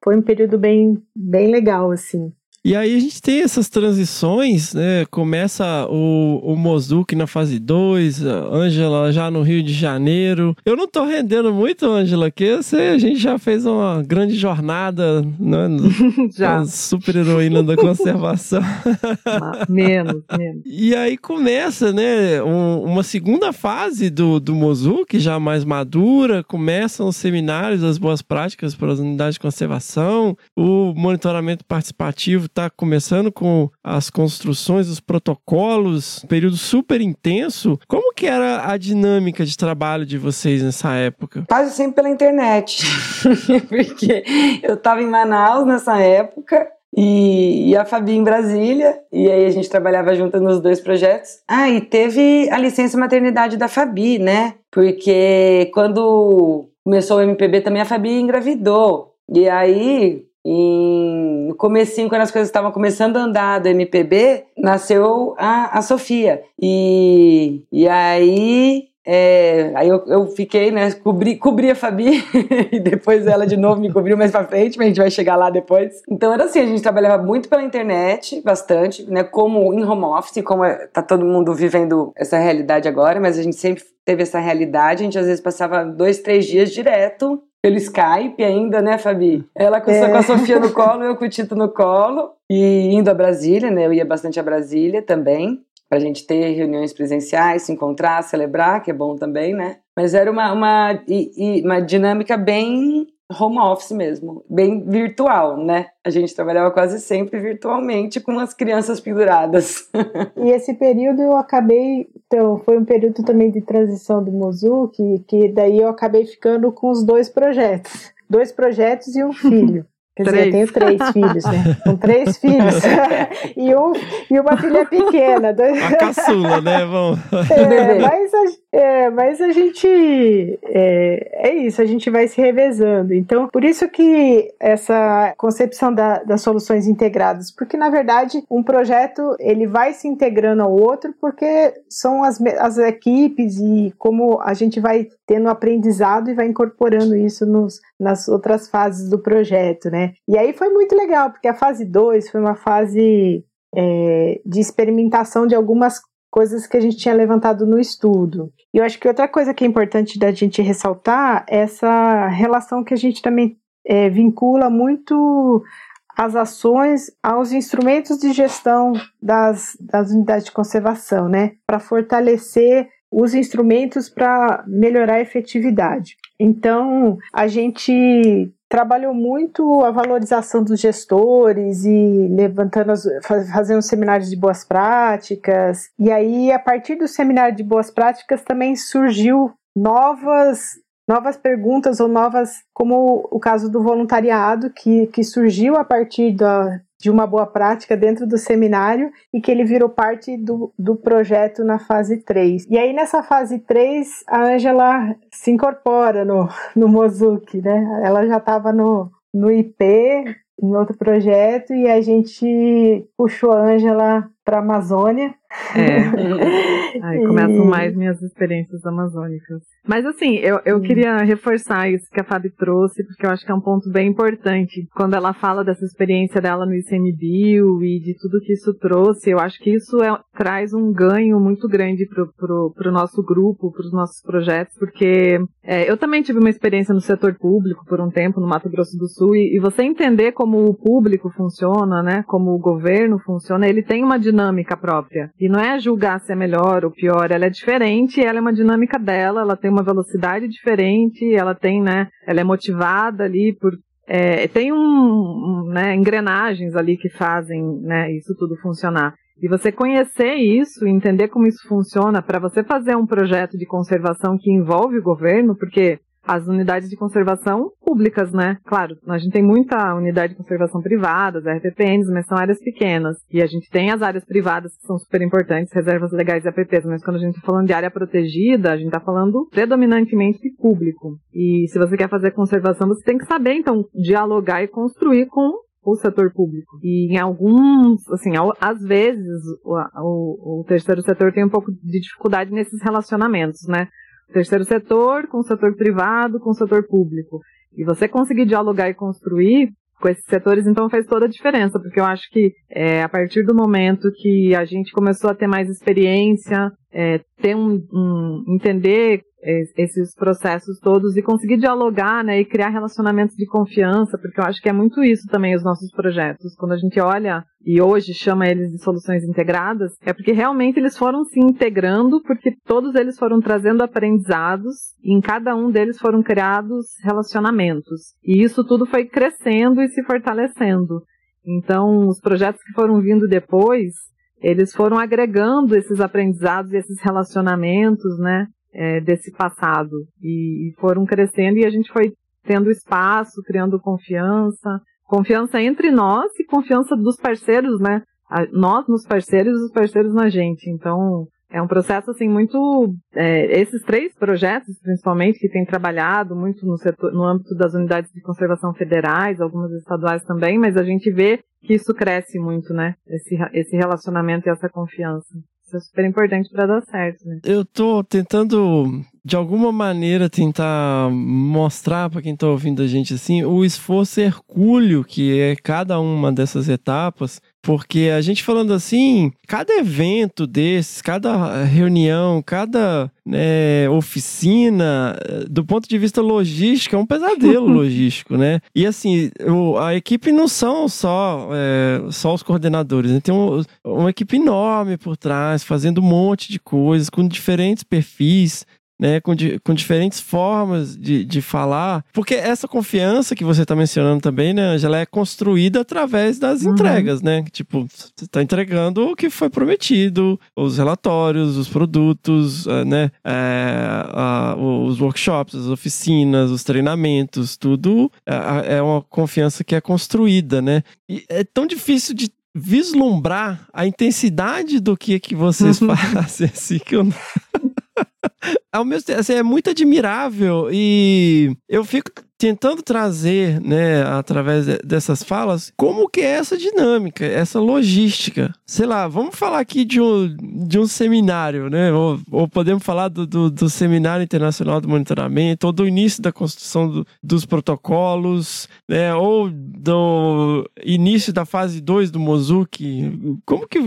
foi um período bem, bem legal, assim. E aí a gente tem essas transições, né? Começa o, o Mozuki na fase 2, Ângela já no Rio de Janeiro. Eu não tô rendendo muito, Ângela, que sei, a gente já fez uma grande jornada, né? já. Super heroína da conservação. menos, menos. E aí começa, né? Um, uma segunda fase do, do Mozuki, já mais madura. Começam os seminários, as boas práticas para as unidades de conservação, o monitoramento participativo está começando com as construções, os protocolos, período super intenso. Como que era a dinâmica de trabalho de vocês nessa época? Quase sempre pela internet, porque eu estava em Manaus nessa época e, e, a Fabi em Brasília, e aí a gente trabalhava junto nos dois projetos. Ah, e teve a licença maternidade da Fabi, né? Porque quando começou o MPB também a Fabi engravidou. E aí em, no comecinho, quando as coisas estavam começando a andar do MPB, nasceu a, a Sofia. E, e aí é, aí eu, eu, fiquei, né, cobri, cobri a Fabi e depois ela de novo me cobriu mais pra frente, mas a gente vai chegar lá depois. Então era assim, a gente trabalhava muito pela internet, bastante, né, como em home office, como é, tá todo mundo vivendo essa realidade agora, mas a gente sempre teve essa realidade, a gente às vezes passava dois, três dias direto pelo Skype ainda, né, Fabi? Ela com, é. com a Sofia no colo, eu com o Tito no colo. E indo a Brasília, né? Eu ia bastante a Brasília também, pra gente ter reuniões presenciais, se encontrar, celebrar, que é bom também, né? Mas era uma, uma, uma dinâmica bem home office mesmo, bem virtual, né? A gente trabalhava quase sempre virtualmente com as crianças penduradas. e esse período eu acabei, então, foi um período também de transição do Mozu, que, que daí eu acabei ficando com os dois projetos. Dois projetos e um filho. Quer três. dizer, eu tenho três filhos, né? Com três filhos. e, um, e uma filha pequena. A caçula, né? Vamos. É, mas, a, é, mas a gente. É, é, isso, a gente vai se revezando. Então, por isso que essa concepção da, das soluções integradas, porque na verdade um projeto ele vai se integrando ao outro, porque são as, as equipes e como a gente vai tendo aprendizado e vai incorporando isso nos, nas outras fases do projeto, né? E aí foi muito legal, porque a fase 2 foi uma fase é, de experimentação de algumas coisas que a gente tinha levantado no estudo. E eu acho que outra coisa que é importante da gente ressaltar é essa relação que a gente também é, vincula muito às ações, aos instrumentos de gestão das, das unidades de conservação, né? Para fortalecer os instrumentos para melhorar a efetividade. Então, a gente trabalhou muito a valorização dos gestores e levantando, as, fazendo seminários de boas práticas. E aí, a partir do seminário de boas práticas, também surgiu novas novas perguntas ou novas, como o caso do voluntariado, que, que surgiu a partir da, de uma boa prática dentro do seminário e que ele virou parte do, do projeto na fase 3. E aí, nessa fase 3, a Ângela se incorpora no, no Mozuki, né? Ela já estava no, no IP, em outro projeto, e a gente puxou a Ângela para a Amazônia. É. Aí começam e... mais minhas experiências amazônicas. Mas assim, eu, eu queria reforçar isso que a Fábio trouxe, porque eu acho que é um ponto bem importante. Quando ela fala dessa experiência dela no ICMBio e de tudo que isso trouxe, eu acho que isso é, traz um ganho muito grande pro, pro, pro nosso grupo, para os nossos projetos, porque é, eu também tive uma experiência no setor público por um tempo, no Mato Grosso do Sul, e, e você entender como o público funciona, né, como o governo funciona, ele tem uma dinâmica própria. E não é julgar se é melhor ou pior, ela é diferente, ela é uma dinâmica dela, ela tem uma velocidade diferente, ela tem, né, ela é motivada ali por é, tem um, um, né, engrenagens ali que fazem né, isso tudo funcionar. E você conhecer isso, entender como isso funciona, para você fazer um projeto de conservação que envolve o governo, porque as unidades de conservação públicas, né? Claro, a gente tem muita unidade de conservação privada, as RPPNs, mas são áreas pequenas. E a gente tem as áreas privadas que são super importantes, reservas legais e APPs, mas quando a gente está falando de área protegida, a gente está falando predominantemente de público. E se você quer fazer conservação, você tem que saber, então, dialogar e construir com o setor público. E em alguns, assim, às vezes o, o, o terceiro setor tem um pouco de dificuldade nesses relacionamentos, né? Terceiro setor, com o setor privado, com o setor público. E você conseguir dialogar e construir com esses setores, então faz toda a diferença, porque eu acho que é, a partir do momento que a gente começou a ter mais experiência, é, ter um, um, entender esses processos todos e conseguir dialogar, né, e criar relacionamentos de confiança, porque eu acho que é muito isso também os nossos projetos. Quando a gente olha e hoje chama eles de soluções integradas, é porque realmente eles foram se integrando, porque todos eles foram trazendo aprendizados e em cada um deles foram criados relacionamentos. E isso tudo foi crescendo e se fortalecendo. Então, os projetos que foram vindo depois, eles foram agregando esses aprendizados e esses relacionamentos, né? É, desse passado e, e foram crescendo e a gente foi tendo espaço, criando confiança, confiança entre nós e confiança dos parceiros, né? A, nós nos parceiros e os parceiros na gente. Então, é um processo assim muito. É, esses três projetos, principalmente, que têm trabalhado muito no, setor, no âmbito das unidades de conservação federais, algumas estaduais também, mas a gente vê que isso cresce muito, né? Esse, esse relacionamento e essa confiança. Isso é super importante para dar certo, né? Eu tô tentando, de alguma maneira, tentar mostrar para quem tá ouvindo a gente assim, o esforço hercúleo que é cada uma dessas etapas porque a gente falando assim, cada evento desses, cada reunião, cada né, oficina, do ponto de vista logístico, é um pesadelo logístico, né? E assim, o, a equipe não são só, é, só os coordenadores, né? tem um, uma equipe enorme por trás, fazendo um monte de coisas, com diferentes perfis né, com, di com diferentes formas de, de falar, porque essa confiança que você está mencionando também, né, Angela, é construída através das uhum. entregas, né? Tipo, você está entregando o que foi prometido, os relatórios, os produtos, uh, né, é, uh, os workshops, as oficinas, os treinamentos, tudo uh, é uma confiança que é construída, né? E é tão difícil de vislumbrar a intensidade do que que vocês fazem, assim, que eu. ao mesmo tempo, assim, é muito admirável e eu fico tentando trazer, né, através dessas falas, como que é essa dinâmica, essa logística. Sei lá, vamos falar aqui de um, de um seminário, né, ou, ou podemos falar do, do, do, Seminário Internacional do Monitoramento, ou do início da construção do, dos protocolos, né, ou do início da fase 2 do Mozuki. Como que...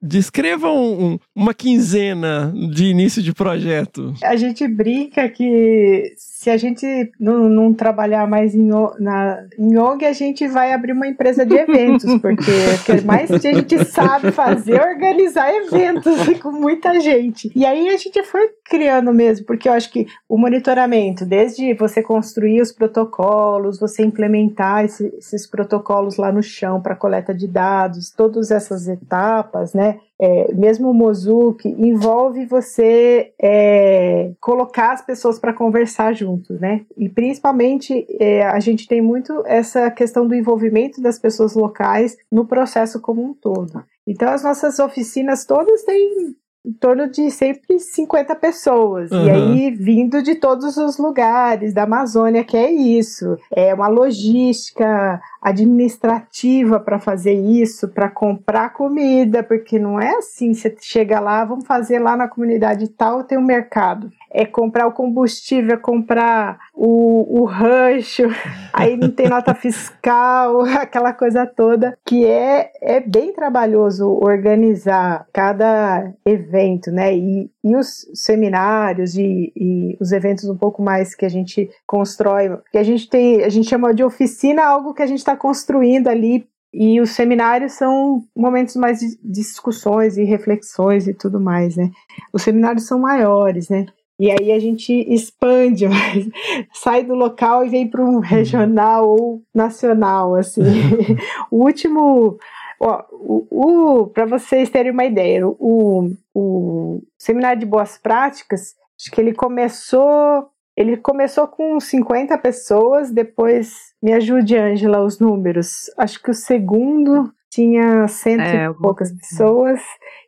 Descreva um, uma quinzena de início de projeto. A gente brinca que se a gente não não trabalhar mais em, na, em ONG, a gente vai abrir uma empresa de eventos, porque o que mais a gente sabe fazer é organizar eventos com muita gente. E aí a gente foi criando mesmo, porque eu acho que o monitoramento, desde você construir os protocolos, você implementar esse, esses protocolos lá no chão para coleta de dados, todas essas etapas, né? É, mesmo o Mozuki, envolve você é, colocar as pessoas para conversar juntos, né? E principalmente é, a gente tem muito essa questão do envolvimento das pessoas locais no processo como um todo. Então as nossas oficinas todas têm em torno de sempre 50 pessoas. Uhum. E aí, vindo de todos os lugares da Amazônia, que é isso. É uma logística administrativa para fazer isso, para comprar comida, porque não é assim, você chega lá, vamos fazer lá na comunidade tal, tem um mercado. É comprar o combustível, é comprar o, o rancho, aí não tem nota fiscal, aquela coisa toda, que é, é bem trabalhoso organizar cada evento, né? E, e os seminários e, e os eventos um pouco mais que a gente constrói, que a gente tem, a gente chama de oficina algo que a gente está construindo ali e os seminários são momentos mais de discussões e reflexões e tudo mais, né? Os seminários são maiores, né? E aí a gente expande, sai do local e vem para um regional ou nacional, assim. o último, ó, o, o para vocês terem uma ideia, o, o seminário de boas práticas, acho que ele começou ele começou com 50 pessoas, depois, me ajude, Ângela, os números. Acho que o segundo tinha cento é, e poucas assim. pessoas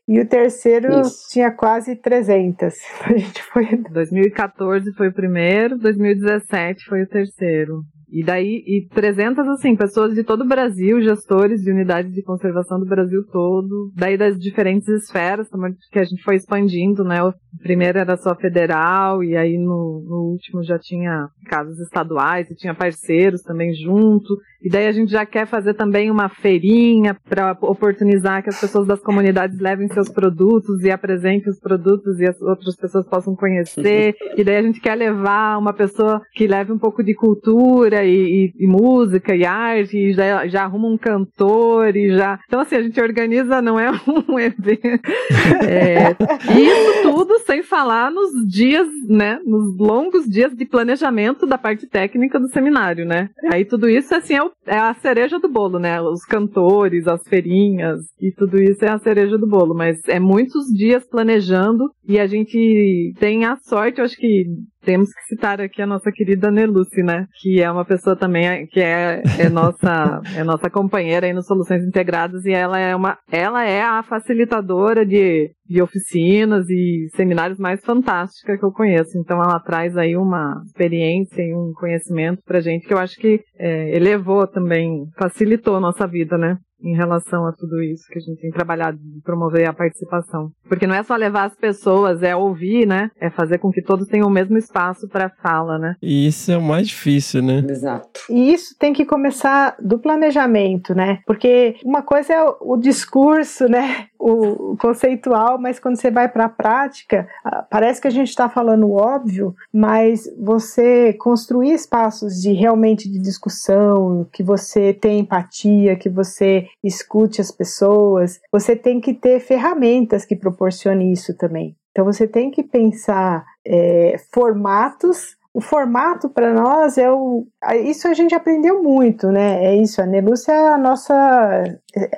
e o terceiro Isso. tinha quase 300. A gente foi 2014 foi o primeiro, 2017 foi o terceiro. E daí, e 300, assim, pessoas de todo o Brasil, gestores de unidades de conservação do Brasil todo, daí das diferentes esferas, que a gente foi expandindo, né? O primeiro era só federal, e aí no, no último já tinha casos estaduais, e tinha parceiros também junto. E daí a gente já quer fazer também uma feirinha para oportunizar que as pessoas das comunidades levem seus produtos e apresentem os produtos e as outras pessoas possam conhecer. e daí a gente quer levar uma pessoa que leve um pouco de cultura e, e, e música e arte, e já, já arruma um cantor e já. Então, assim, a gente organiza, não é um evento. É, isso tudo sem falar nos dias, né? Nos longos dias de planejamento da parte técnica do seminário, né? Aí tudo isso, assim, é o é a cereja do bolo, né? Os cantores, as feirinhas e tudo isso é a cereja do bolo. Mas é muitos dias planejando e a gente tem a sorte, eu acho que temos que citar aqui a nossa querida Neluce, né? Que é uma pessoa também que é, é nossa é nossa companheira aí no Soluções Integradas e ela é uma ela é a facilitadora de, de oficinas e seminários mais fantástica que eu conheço. Então ela traz aí uma experiência e um conhecimento pra gente que eu acho que é, elevou também, facilitou a nossa vida, né? Em relação a tudo isso que a gente tem trabalhado de promover a participação. Porque não é só levar as pessoas, é ouvir, né? É fazer com que todos tenham o mesmo espaço para fala, né? E isso é o mais difícil, né? Exato. E isso tem que começar do planejamento, né? Porque uma coisa é o, discurso, né? O, conceitual, mas quando você vai para a prática, parece que a gente está falando óbvio, mas você construir espaços de realmente de discussão, que você tem empatia, que você escute as pessoas, você tem que ter ferramentas que proporcionem isso também. Então você tem que pensar é, formatos. O formato para nós é o. Isso a gente aprendeu muito, né? É isso. A Nelúcia é a nossa.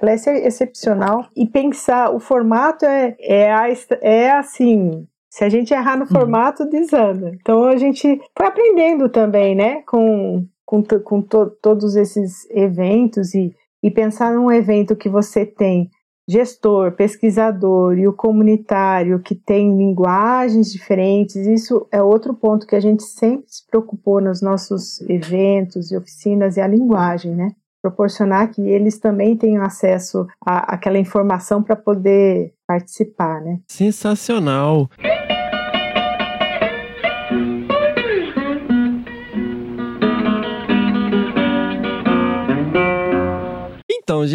Ela é excepcional. E pensar o formato é, é, a, é assim. Se a gente errar no uhum. formato, desanda. Então a gente foi aprendendo também, né? Com, com, com to, todos esses eventos e e pensar num evento que você tem gestor, pesquisador e o comunitário que tem linguagens diferentes, isso é outro ponto que a gente sempre se preocupou nos nossos eventos e oficinas, é a linguagem, né? Proporcionar que eles também tenham acesso àquela informação para poder participar, né? Sensacional!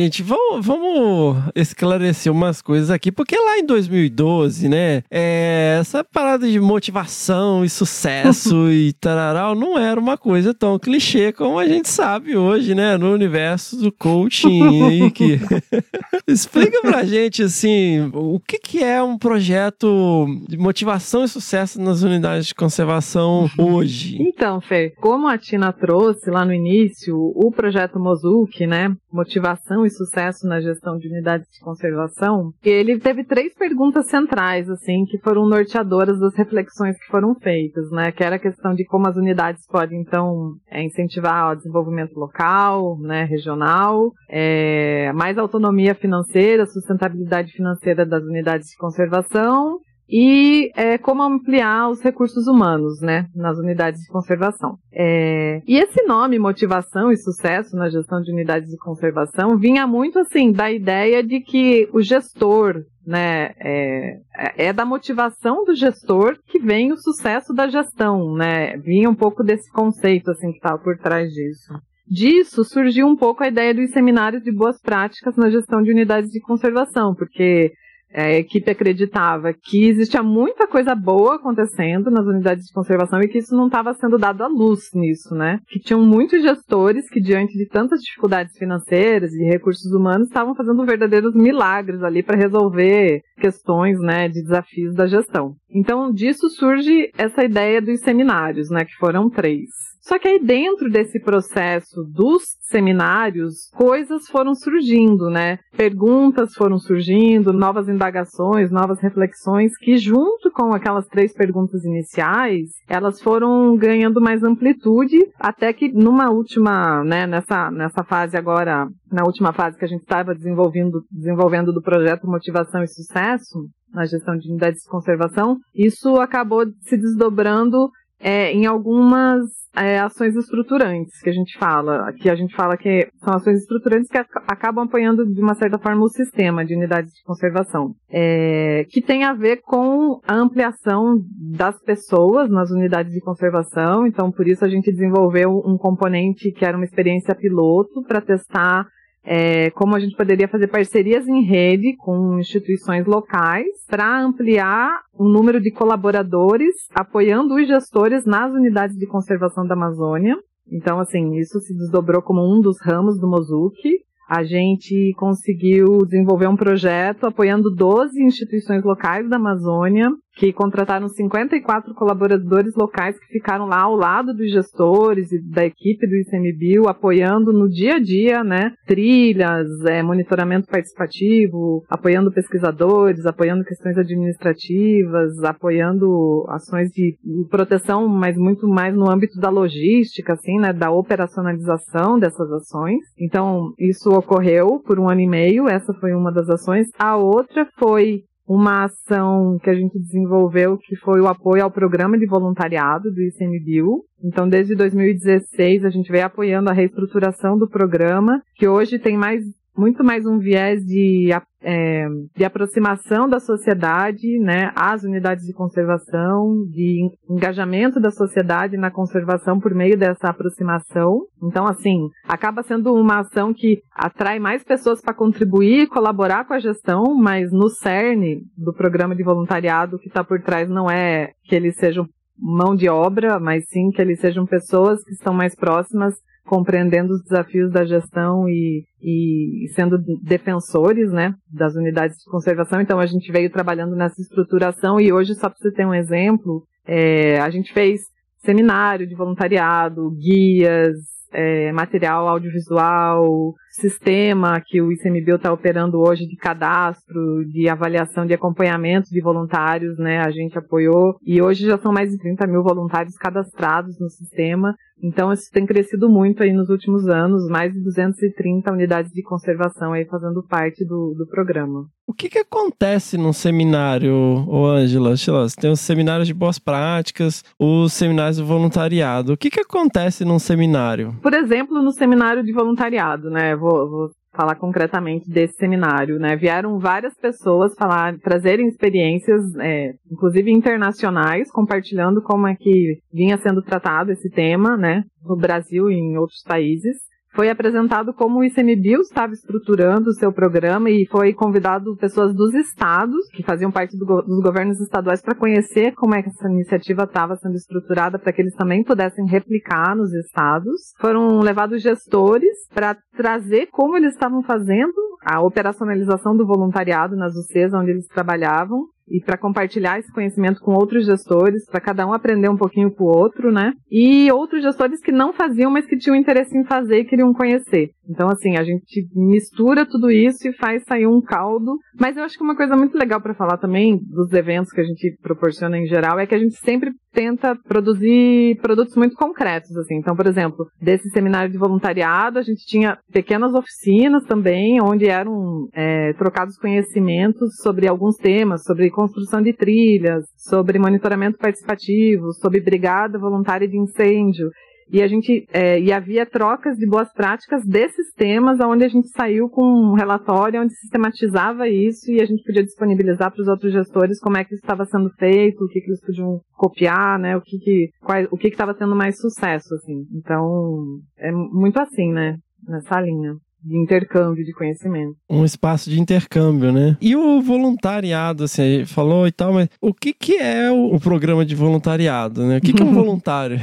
Gente, vamos, vamos esclarecer umas coisas aqui, porque lá em 2012, né, é, essa parada de motivação e sucesso e tararau não era uma coisa tão clichê como a gente sabe hoje, né, no universo do coaching aí que... Explica pra gente, assim, o que que é um projeto de motivação e sucesso nas unidades de conservação hoje? Então, Fê, como a Tina trouxe lá no início, o projeto Mozuki, né, motivação e sucesso na gestão de unidades de conservação, ele teve três perguntas centrais, assim, que foram norteadoras das reflexões que foram feitas, né, que era a questão de como as unidades podem, então, é, incentivar o desenvolvimento local, né, regional, é, mais autonomia financeira, sustentabilidade financeira das unidades de conservação e é, como ampliar os recursos humanos, né, nas unidades de conservação. É, e esse nome, motivação e sucesso na gestão de unidades de conservação, vinha muito assim da ideia de que o gestor, né, é, é da motivação do gestor que vem o sucesso da gestão, né, vinha um pouco desse conceito assim que estava por trás disso. Disso surgiu um pouco a ideia dos seminários de boas práticas na gestão de unidades de conservação, porque a equipe acreditava que existia muita coisa boa acontecendo nas unidades de conservação e que isso não estava sendo dado à luz nisso, né? Que tinham muitos gestores que, diante de tantas dificuldades financeiras e recursos humanos, estavam fazendo verdadeiros milagres ali para resolver questões, né, de desafios da gestão. Então, disso surge essa ideia dos seminários, né, que foram três. Só que aí dentro desse processo dos seminários, coisas foram surgindo, né? Perguntas foram surgindo, novas indagações, novas reflexões que junto com aquelas três perguntas iniciais, elas foram ganhando mais amplitude, até que numa última, né, nessa nessa fase agora, na última fase que a gente estava desenvolvendo desenvolvendo do projeto Motivação e Sucesso, na gestão de unidades de conservação, isso acabou se desdobrando é, em algumas é, ações estruturantes que a gente fala, que a gente fala que são ações estruturantes que acabam apoiando de uma certa forma o sistema de unidades de conservação, é, que tem a ver com a ampliação das pessoas nas unidades de conservação. Então, por isso a gente desenvolveu um componente que era uma experiência piloto para testar é, como a gente poderia fazer parcerias em rede com instituições locais para ampliar o número de colaboradores apoiando os gestores nas unidades de conservação da Amazônia. Então, assim, isso se desdobrou como um dos ramos do Mozuki. A gente conseguiu desenvolver um projeto apoiando 12 instituições locais da Amazônia que contrataram 54 colaboradores locais que ficaram lá ao lado dos gestores e da equipe do ICMBio, apoiando no dia a dia, né, trilhas, é, monitoramento participativo, apoiando pesquisadores, apoiando questões administrativas, apoiando ações de proteção, mas muito mais no âmbito da logística, assim, né, da operacionalização dessas ações. Então, isso ocorreu por um ano e meio, essa foi uma das ações. A outra foi uma ação que a gente desenvolveu que foi o apoio ao programa de voluntariado do ICMBio. Então, desde 2016, a gente vem apoiando a reestruturação do programa, que hoje tem mais muito mais um viés de, é, de aproximação da sociedade, né, às unidades de conservação, de engajamento da sociedade na conservação por meio dessa aproximação. Então, assim, acaba sendo uma ação que atrai mais pessoas para contribuir e colaborar com a gestão, mas no cerne do programa de voluntariado que está por trás não é que eles sejam mão de obra, mas sim que eles sejam pessoas que estão mais próximas compreendendo os desafios da gestão e, e sendo defensores né, das unidades de conservação. Então, a gente veio trabalhando nessa estruturação e hoje, só para você ter um exemplo, é, a gente fez seminário de voluntariado, guias, é, material audiovisual, sistema que o ICMBio está operando hoje de cadastro, de avaliação de acompanhamento de voluntários, né? A gente apoiou e hoje já são mais de 30 mil voluntários cadastrados no sistema. Então isso tem crescido muito aí nos últimos anos, mais de 230 unidades de conservação aí fazendo parte do, do programa. O que, que acontece num seminário, ô Ângela? Você tem os seminários de boas práticas, os seminários de voluntariado. O que, que acontece num seminário? Por exemplo, no seminário de voluntariado, né? Vou, vou falar concretamente desse seminário, né? Vieram várias pessoas falar, trazerem experiências, é, inclusive internacionais, compartilhando como é que vinha sendo tratado esse tema, né? No Brasil e em outros países foi apresentado como o ICMBio estava estruturando o seu programa e foi convidado pessoas dos estados, que faziam parte do, dos governos estaduais, para conhecer como é que essa iniciativa estava sendo estruturada, para que eles também pudessem replicar nos estados. Foram levados gestores para trazer como eles estavam fazendo a operacionalização do voluntariado nas UCs onde eles trabalhavam e para compartilhar esse conhecimento com outros gestores, para cada um aprender um pouquinho com o outro, né? E outros gestores que não faziam, mas que tinham interesse em fazer e queriam conhecer. Então, assim, a gente mistura tudo isso e faz sair um caldo. Mas eu acho que uma coisa muito legal para falar também dos eventos que a gente proporciona em geral é que a gente sempre tenta produzir produtos muito concretos, assim. Então, por exemplo, desse seminário de voluntariado, a gente tinha pequenas oficinas também, onde eram é, trocados conhecimentos sobre alguns temas, sobre construção de trilhas, sobre monitoramento participativo, sobre brigada voluntária de incêndio. E a gente é, e havia trocas de boas práticas desses temas, onde a gente saiu com um relatório onde sistematizava isso e a gente podia disponibilizar para os outros gestores como é que isso estava sendo feito, o que, que eles podiam copiar, né? O que que qual, o que estava tendo mais sucesso, assim. Então é muito assim, né? Nessa linha de intercâmbio de conhecimento. Um espaço de intercâmbio, né? E o voluntariado, assim, falou e tal, mas o que, que é o, o programa de voluntariado, né? O que, que é um voluntário?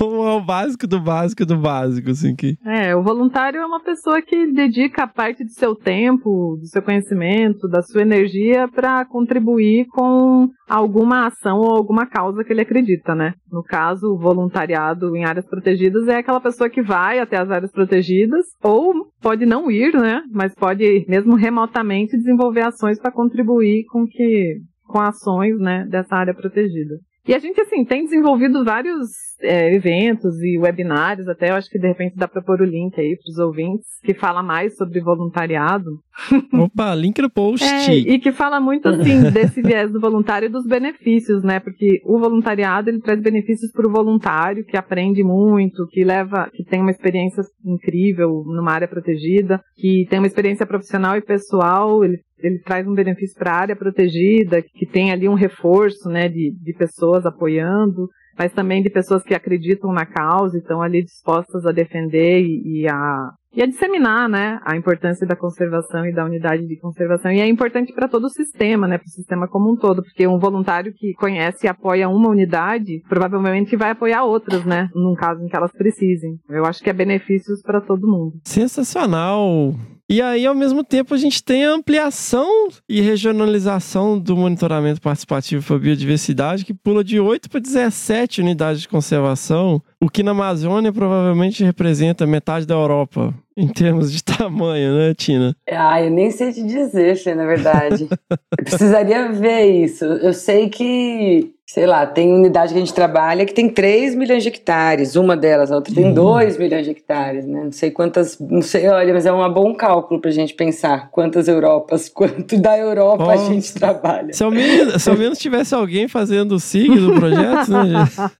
O básico do básico do básico, assim que. É, o voluntário é uma pessoa que dedica parte do seu tempo, do seu conhecimento, da sua energia para contribuir com alguma ação ou alguma causa que ele acredita, né? No caso, o voluntariado em áreas protegidas é aquela pessoa que vai até as áreas protegidas ou pode não ir, né? Mas pode mesmo remotamente desenvolver ações para contribuir com que com ações, né, dessa área protegida. E a gente, assim, tem desenvolvido vários é, eventos e webinários, até eu acho que de repente dá para pôr o link aí para os ouvintes, que fala mais sobre voluntariado. Opa, link no post. É, e que fala muito, assim, desse viés do voluntário e dos benefícios, né? Porque o voluntariado, ele traz benefícios para o voluntário, que aprende muito, que leva, que tem uma experiência incrível numa área protegida, que tem uma experiência profissional e pessoal, ele ele traz um benefício para a área protegida, que tem ali um reforço né, de, de pessoas apoiando, mas também de pessoas que acreditam na causa e estão ali dispostas a defender e, e, a, e a disseminar né, a importância da conservação e da unidade de conservação. E é importante para todo o sistema, né, para o sistema como um todo, porque um voluntário que conhece e apoia uma unidade provavelmente vai apoiar outras, né, num caso em que elas precisem. Eu acho que é benefícios para todo mundo. Sensacional! E aí, ao mesmo tempo, a gente tem a ampliação e regionalização do monitoramento participativo para a biodiversidade, que pula de 8 para 17 unidades de conservação, o que na Amazônia provavelmente representa metade da Europa, em termos de tamanho, né, Tina? Ah, eu nem sei te dizer, Fê, na verdade. eu precisaria ver isso. Eu sei que sei lá, tem unidade que a gente trabalha que tem 3 milhões de hectares, uma delas, a outra tem 2 uhum. milhões de hectares, né? Não sei quantas, não sei, olha, mas é um bom cálculo pra gente pensar quantas Europas, quanto da Europa a gente trabalha. Se ao, menos, se ao menos tivesse alguém fazendo o SIG do projeto, né, gente?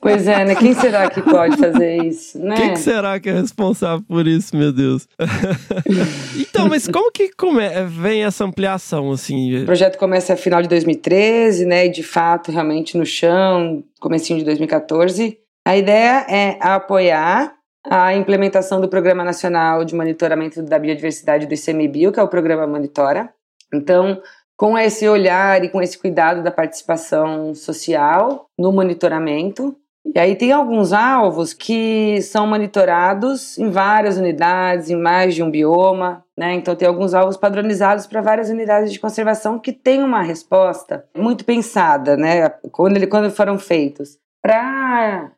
Pois é, né? Quem será que pode fazer isso, né? Quem que será que é responsável por isso, meu Deus? então, mas como que come... vem essa ampliação, assim? O projeto começa no final de 2013, né? E de fato, realmente no chão, comecinho de 2014. A ideia é apoiar a implementação do Programa Nacional de Monitoramento da Biodiversidade do ICMBio, que é o programa Monitora. Então, com esse olhar e com esse cuidado da participação social no monitoramento. E aí tem alguns alvos que são monitorados em várias unidades, em mais de um bioma, né? Então tem alguns alvos padronizados para várias unidades de conservação que têm uma resposta muito pensada, né? Quando, ele, quando foram feitos para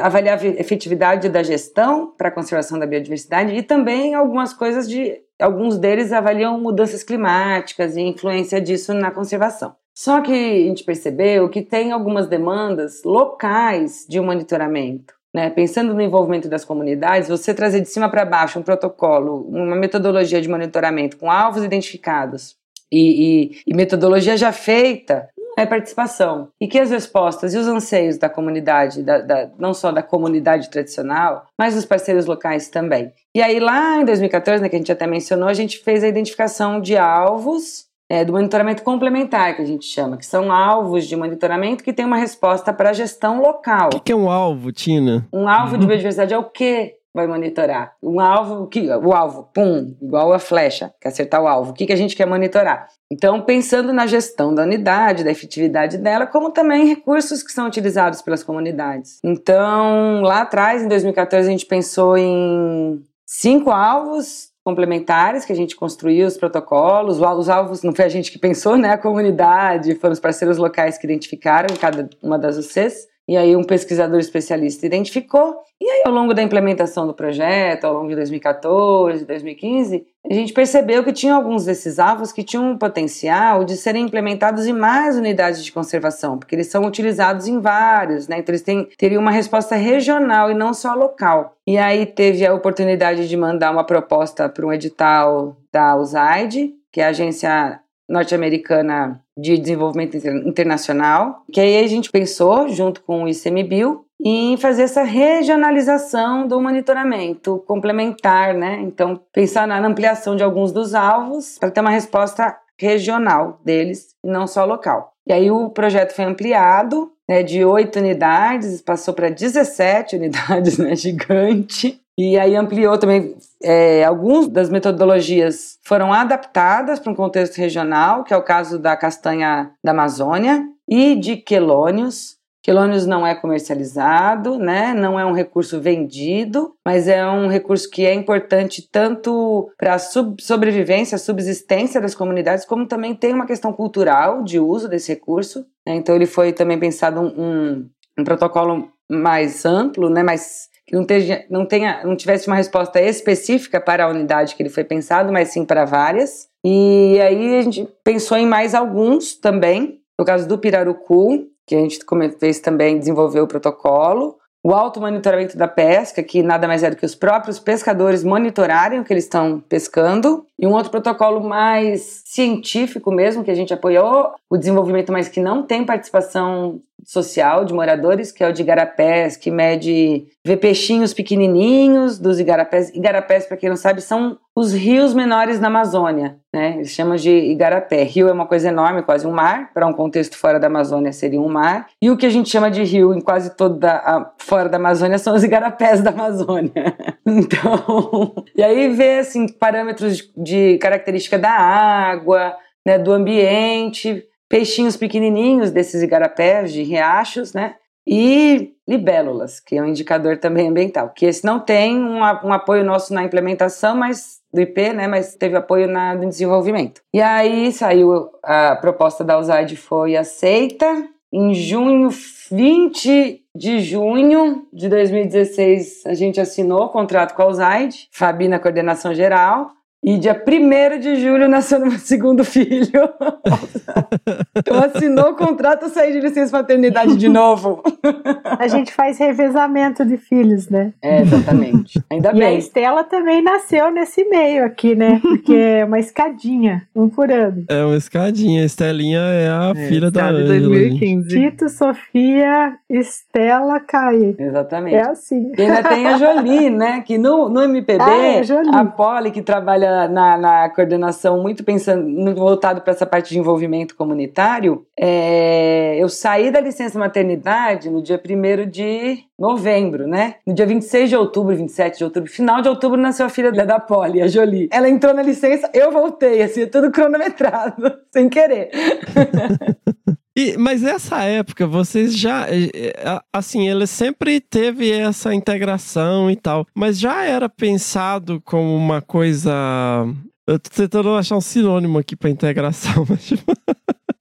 avaliar a efetividade da gestão para a conservação da biodiversidade e também algumas coisas de alguns deles avaliam mudanças climáticas e influência disso na conservação. Só que a gente percebeu que tem algumas demandas locais de monitoramento. Né? Pensando no envolvimento das comunidades, você trazer de cima para baixo um protocolo, uma metodologia de monitoramento com alvos identificados e, e, e metodologia já feita, é participação. E que as respostas e os anseios da comunidade, da, da, não só da comunidade tradicional, mas dos parceiros locais também. E aí, lá em 2014, né, que a gente até mencionou, a gente fez a identificação de alvos é, do monitoramento complementar, que a gente chama, que são alvos de monitoramento que tem uma resposta para a gestão local. O que, que, é um alvo, Tina? Um alvo uhum. de biodiversidade é o quê? Vai monitorar? Um alvo, que, o alvo, pum, igual a flecha, quer acertar o alvo. O que, que a gente quer monitorar? Então, pensando na gestão da unidade, da efetividade dela, como também recursos que são utilizados pelas comunidades. Então, lá atrás, em 2014, a gente pensou em cinco alvos complementares que a gente construiu, os protocolos, os alvos não foi a gente que pensou, né? A comunidade, foram os parceiros locais que identificaram cada uma das UCs. E aí um pesquisador especialista identificou. E aí ao longo da implementação do projeto, ao longo de 2014, 2015, a gente percebeu que tinha alguns desses alvos que tinham um potencial de serem implementados em mais unidades de conservação, porque eles são utilizados em vários, né? Então eles têm, teriam uma resposta regional e não só local. E aí teve a oportunidade de mandar uma proposta para um edital da USAID, que é a agência norte-americana de desenvolvimento internacional, que aí a gente pensou, junto com o ICMBio, em fazer essa regionalização do monitoramento complementar, né? Então, pensar na ampliação de alguns dos alvos para ter uma resposta regional deles e não só local. E aí o projeto foi ampliado, né, de 8 unidades, passou para 17 unidades, né, gigante. E aí ampliou também, é, algumas das metodologias foram adaptadas para um contexto regional, que é o caso da castanha da Amazônia e de quelônios. Quelônios não é comercializado, né? não é um recurso vendido, mas é um recurso que é importante tanto para a sobrevivência, subsistência das comunidades, como também tem uma questão cultural de uso desse recurso. Né? Então ele foi também pensado um, um, um protocolo mais amplo, né? mais que não, tenha, não, tenha, não tivesse uma resposta específica para a unidade que ele foi pensado, mas sim para várias. E aí a gente pensou em mais alguns também, no caso do Pirarucu, que a gente fez também desenvolver o protocolo, o auto monitoramento da pesca, que nada mais é do que os próprios pescadores monitorarem o que eles estão pescando, e um outro protocolo mais científico mesmo, que a gente apoiou o desenvolvimento, mas que não tem participação social de moradores, que é o de igarapés, que mede, vê peixinhos pequenininhos dos igarapés. Igarapés, para quem não sabe, são os rios menores na Amazônia, né? Eles chamam de igarapé. Rio é uma coisa enorme, quase um mar, para um contexto fora da Amazônia seria um mar. E o que a gente chama de rio em quase toda a, fora da Amazônia são os igarapés da Amazônia. então, e aí vê assim parâmetros de, de característica da água, né, do ambiente, peixinhos pequenininhos desses igarapés de riachos, né? E libélulas, que é um indicador também ambiental, que esse não tem um, um apoio nosso na implementação, mas do IP, né, mas teve apoio na, no desenvolvimento. E aí saiu a proposta da USAID foi aceita. Em junho, 20 de junho de 2016, a gente assinou o contrato com a USAID, Fabi na coordenação geral. E dia 1 de julho nasceu meu segundo filho. então assinou o contrato, saí de licença maternidade de novo. A gente faz revezamento de filhos, né? É, exatamente. Ainda e bem. a Estela também nasceu nesse meio aqui, né? Porque é uma escadinha, um por ano. É uma escadinha. Estelinha é a É, filha da de Ângela, gente. 2015. Tito, Sofia, Estela, Caí. Exatamente. É assim. E ainda tem a Jolie, né? Que no, no MPB, Ah, é, a a Poli, que trabalha na, na coordenação muito pensando, voltado para essa parte de envolvimento comunitário, é, eu saí da licença maternidade no dia 1 de novembro, né? No dia 26 de outubro, 27 de outubro, final de outubro, nasceu a filha da Poli, a Jolie. Ela entrou na licença, eu voltei, assim, tudo cronometrado, sem querer. E, mas nessa época, vocês já. eh, eh, Assim, ele sempre teve essa integração e tal, mas já era pensado como uma coisa. Eu tô tentando achar um sinônimo aqui pra integração, mas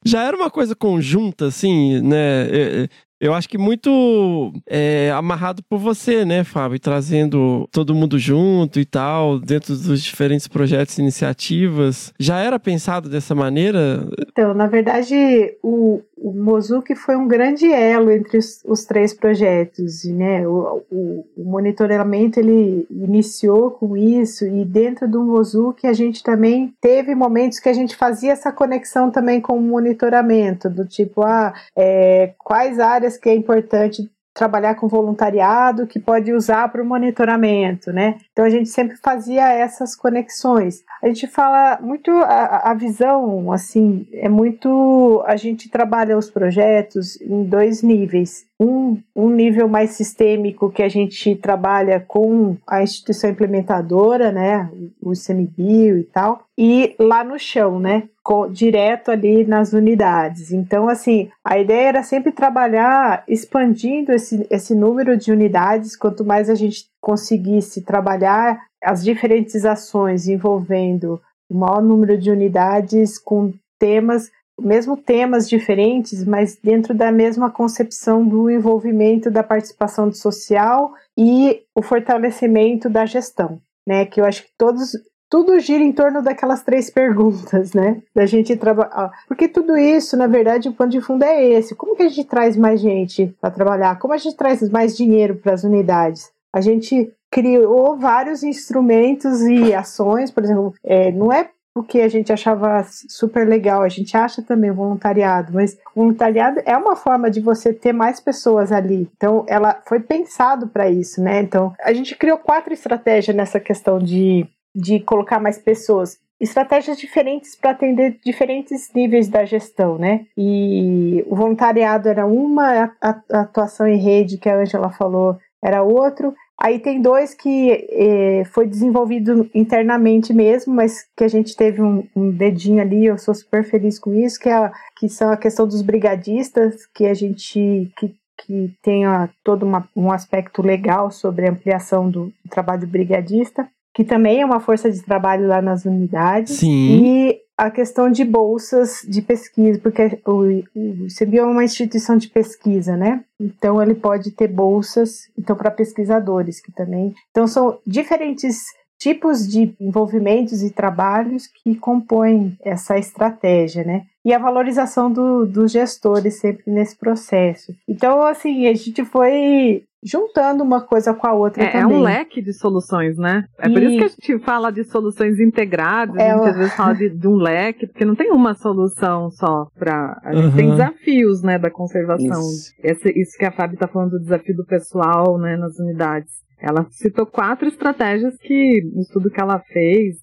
já era uma coisa conjunta, assim, né? Eu acho que muito é, amarrado por você, né, Fábio? Trazendo todo mundo junto e tal, dentro dos diferentes projetos e iniciativas. Já era pensado dessa maneira? Então, na verdade, o, o Mozuki foi um grande elo entre os, os três projetos, né? O, o, o monitoramento ele iniciou com isso e dentro do Mozuki a gente também teve momentos que a gente fazia essa conexão também com o monitoramento, do tipo, ah, é, quais áreas que é importante trabalhar com voluntariado que pode usar para o monitoramento, né? Então a gente sempre fazia essas conexões. A gente fala muito a, a visão, assim, é muito a gente trabalha os projetos em dois níveis. Um, um nível mais sistêmico que a gente trabalha com a instituição implementadora, né, o ICMBio e tal, e lá no chão, né, com, direto ali nas unidades. Então, assim, a ideia era sempre trabalhar expandindo esse, esse número de unidades, quanto mais a gente conseguisse trabalhar as diferentes ações envolvendo o maior número de unidades com temas mesmo temas diferentes, mas dentro da mesma concepção do envolvimento da participação social e o fortalecimento da gestão, né? Que eu acho que todos tudo gira em torno daquelas três perguntas, né? Da gente trabalhar. Porque tudo isso, na verdade, o pano de fundo é esse. Como que a gente traz mais gente para trabalhar? Como a gente traz mais dinheiro para as unidades? A gente criou vários instrumentos e ações, por exemplo, é, não é o que a gente achava super legal. A gente acha também voluntariado, mas voluntariado é uma forma de você ter mais pessoas ali. Então, ela foi pensado para isso, né? Então, a gente criou quatro estratégias nessa questão de, de colocar mais pessoas. Estratégias diferentes para atender diferentes níveis da gestão, né? E o voluntariado era uma, a, a atuação em rede, que a Angela falou, era outro. Aí tem dois que eh, foi desenvolvido internamente mesmo, mas que a gente teve um, um, dedinho ali, eu sou super feliz com isso, que, é a, que são a questão dos brigadistas, que a gente que, que tem a, todo uma, um aspecto legal sobre a ampliação do, do trabalho brigadista, que também é uma força de trabalho lá nas unidades. Sim. E a questão de bolsas de pesquisa, porque o, o CBIO é uma instituição de pesquisa, né? Então ele pode ter bolsas, então para pesquisadores que também. Então são diferentes tipos de envolvimentos e trabalhos que compõem essa estratégia, né? E a valorização do, dos gestores sempre nesse processo. Então, assim, a gente foi juntando uma coisa com a outra é, também. É um leque de soluções, né? É e... por isso que a gente fala de soluções integradas, é, a gente às vezes fala de, de, um leque, porque não tem uma solução só para A gente uhum. tem desafios, né, da conservação. Isso. Esse, isso que a Fábio está falando do desafio do pessoal, né, nas unidades. Ela citou quatro estratégias que, no estudo que ela fez,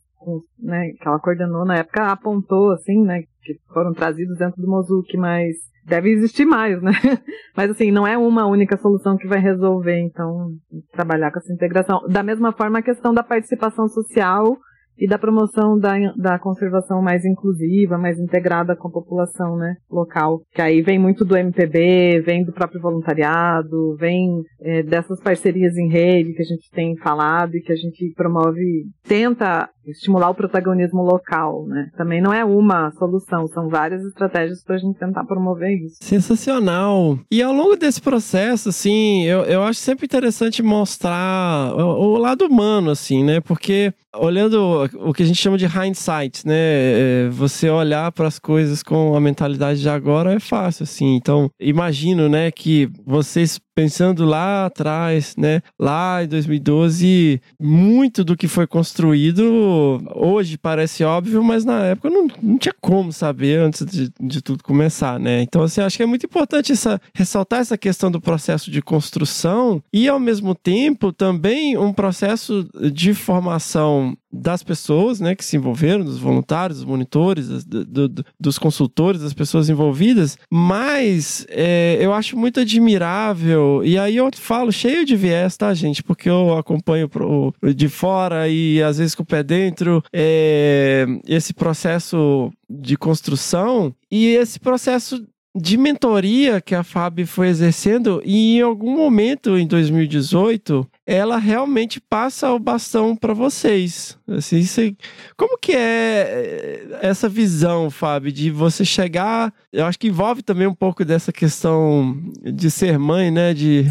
né, que ela coordenou na época, apontou, assim, né, que foram trazidos dentro do Mozuki, mas deve existir mais, né? Mas assim, não é uma única solução que vai resolver, então, trabalhar com essa integração. Da mesma forma, a questão da participação social e da promoção da, da conservação mais inclusiva, mais integrada com a população né, local. Que aí vem muito do MPB, vem do próprio voluntariado, vem é, dessas parcerias em rede que a gente tem falado e que a gente promove, tenta estimular o protagonismo local, né? Também não é uma solução, são várias estratégias para a gente tentar promover isso. Sensacional! E ao longo desse processo, assim, eu, eu acho sempre interessante mostrar o, o lado humano, assim, né? Porque olhando o que a gente chama de hindsight, né? É, você olhar para as coisas com a mentalidade de agora é fácil, assim. Então, imagino, né, que vocês pensando lá atrás, né, lá em 2012, muito do que foi construído hoje parece óbvio, mas na época não, não tinha como saber antes de, de tudo começar, né? Então, assim, acho que é muito importante essa, ressaltar essa questão do processo de construção e, ao mesmo tempo, também um processo de formação das pessoas né, que se envolveram, dos voluntários, dos monitores, do, do, dos consultores, das pessoas envolvidas, mas é, eu acho muito admirável, e aí eu falo cheio de viés, tá, gente? Porque eu acompanho pro, de fora e às vezes com o pé dentro é, esse processo de construção e esse processo de mentoria que a FAB foi exercendo e em algum momento em 2018 ela realmente passa o bastão para vocês. Assim, você, como que é eh, essa visão, Fábio, de você chegar? Eu acho que envolve também um pouco dessa questão de ser mãe, né? De,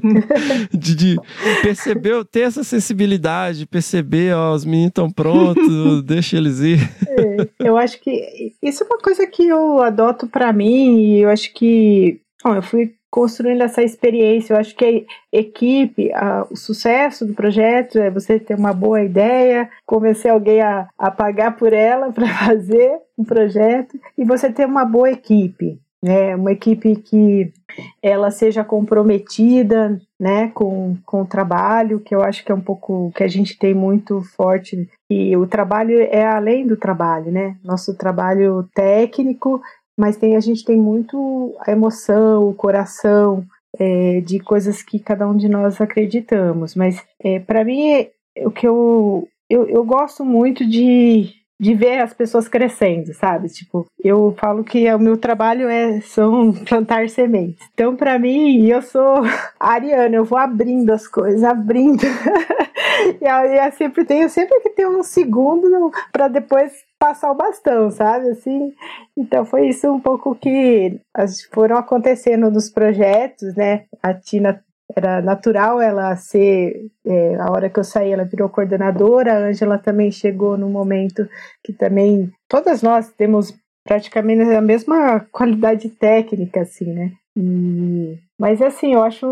de, de, perceber, ter essa sensibilidade, perceber, ó, os meninos estão prontos, deixa eles ir. É, eu acho que isso é uma coisa que eu adoto para mim e eu acho que Bom, eu fui construindo essa experiência. Eu acho que a equipe, a, o sucesso do projeto é você ter uma boa ideia, convencer alguém a, a pagar por ela para fazer um projeto e você ter uma boa equipe. Né, uma equipe que ela seja comprometida né, com, com o trabalho, que eu acho que é um pouco que a gente tem muito forte. E o trabalho é além do trabalho, né? Nosso trabalho técnico mas tem a gente tem muito a emoção, o coração, é, de coisas que cada um de nós acreditamos. Mas é, para mim, o que eu, eu, eu gosto muito de de ver as pessoas crescendo, sabe? Tipo, eu falo que o meu trabalho é são plantar sementes. Então, para mim, eu sou ariana, eu vou abrindo as coisas, abrindo. e aí eu sempre tenho sempre que ter um segundo para depois passar o bastão, sabe? Assim, então foi isso um pouco que foram acontecendo nos projetos, né? A Tina era natural ela ser, é, a hora que eu saí, ela virou coordenadora, a Ângela também chegou no momento que também, todas nós temos praticamente a mesma qualidade técnica, assim, né? E, mas assim, eu acho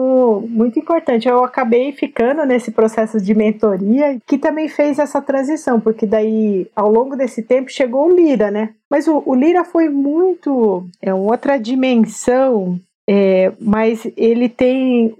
muito importante. Eu acabei ficando nesse processo de mentoria que também fez essa transição, porque daí, ao longo desse tempo, chegou o Lira, né? Mas o, o Lira foi muito. É outra dimensão é, mas ele tem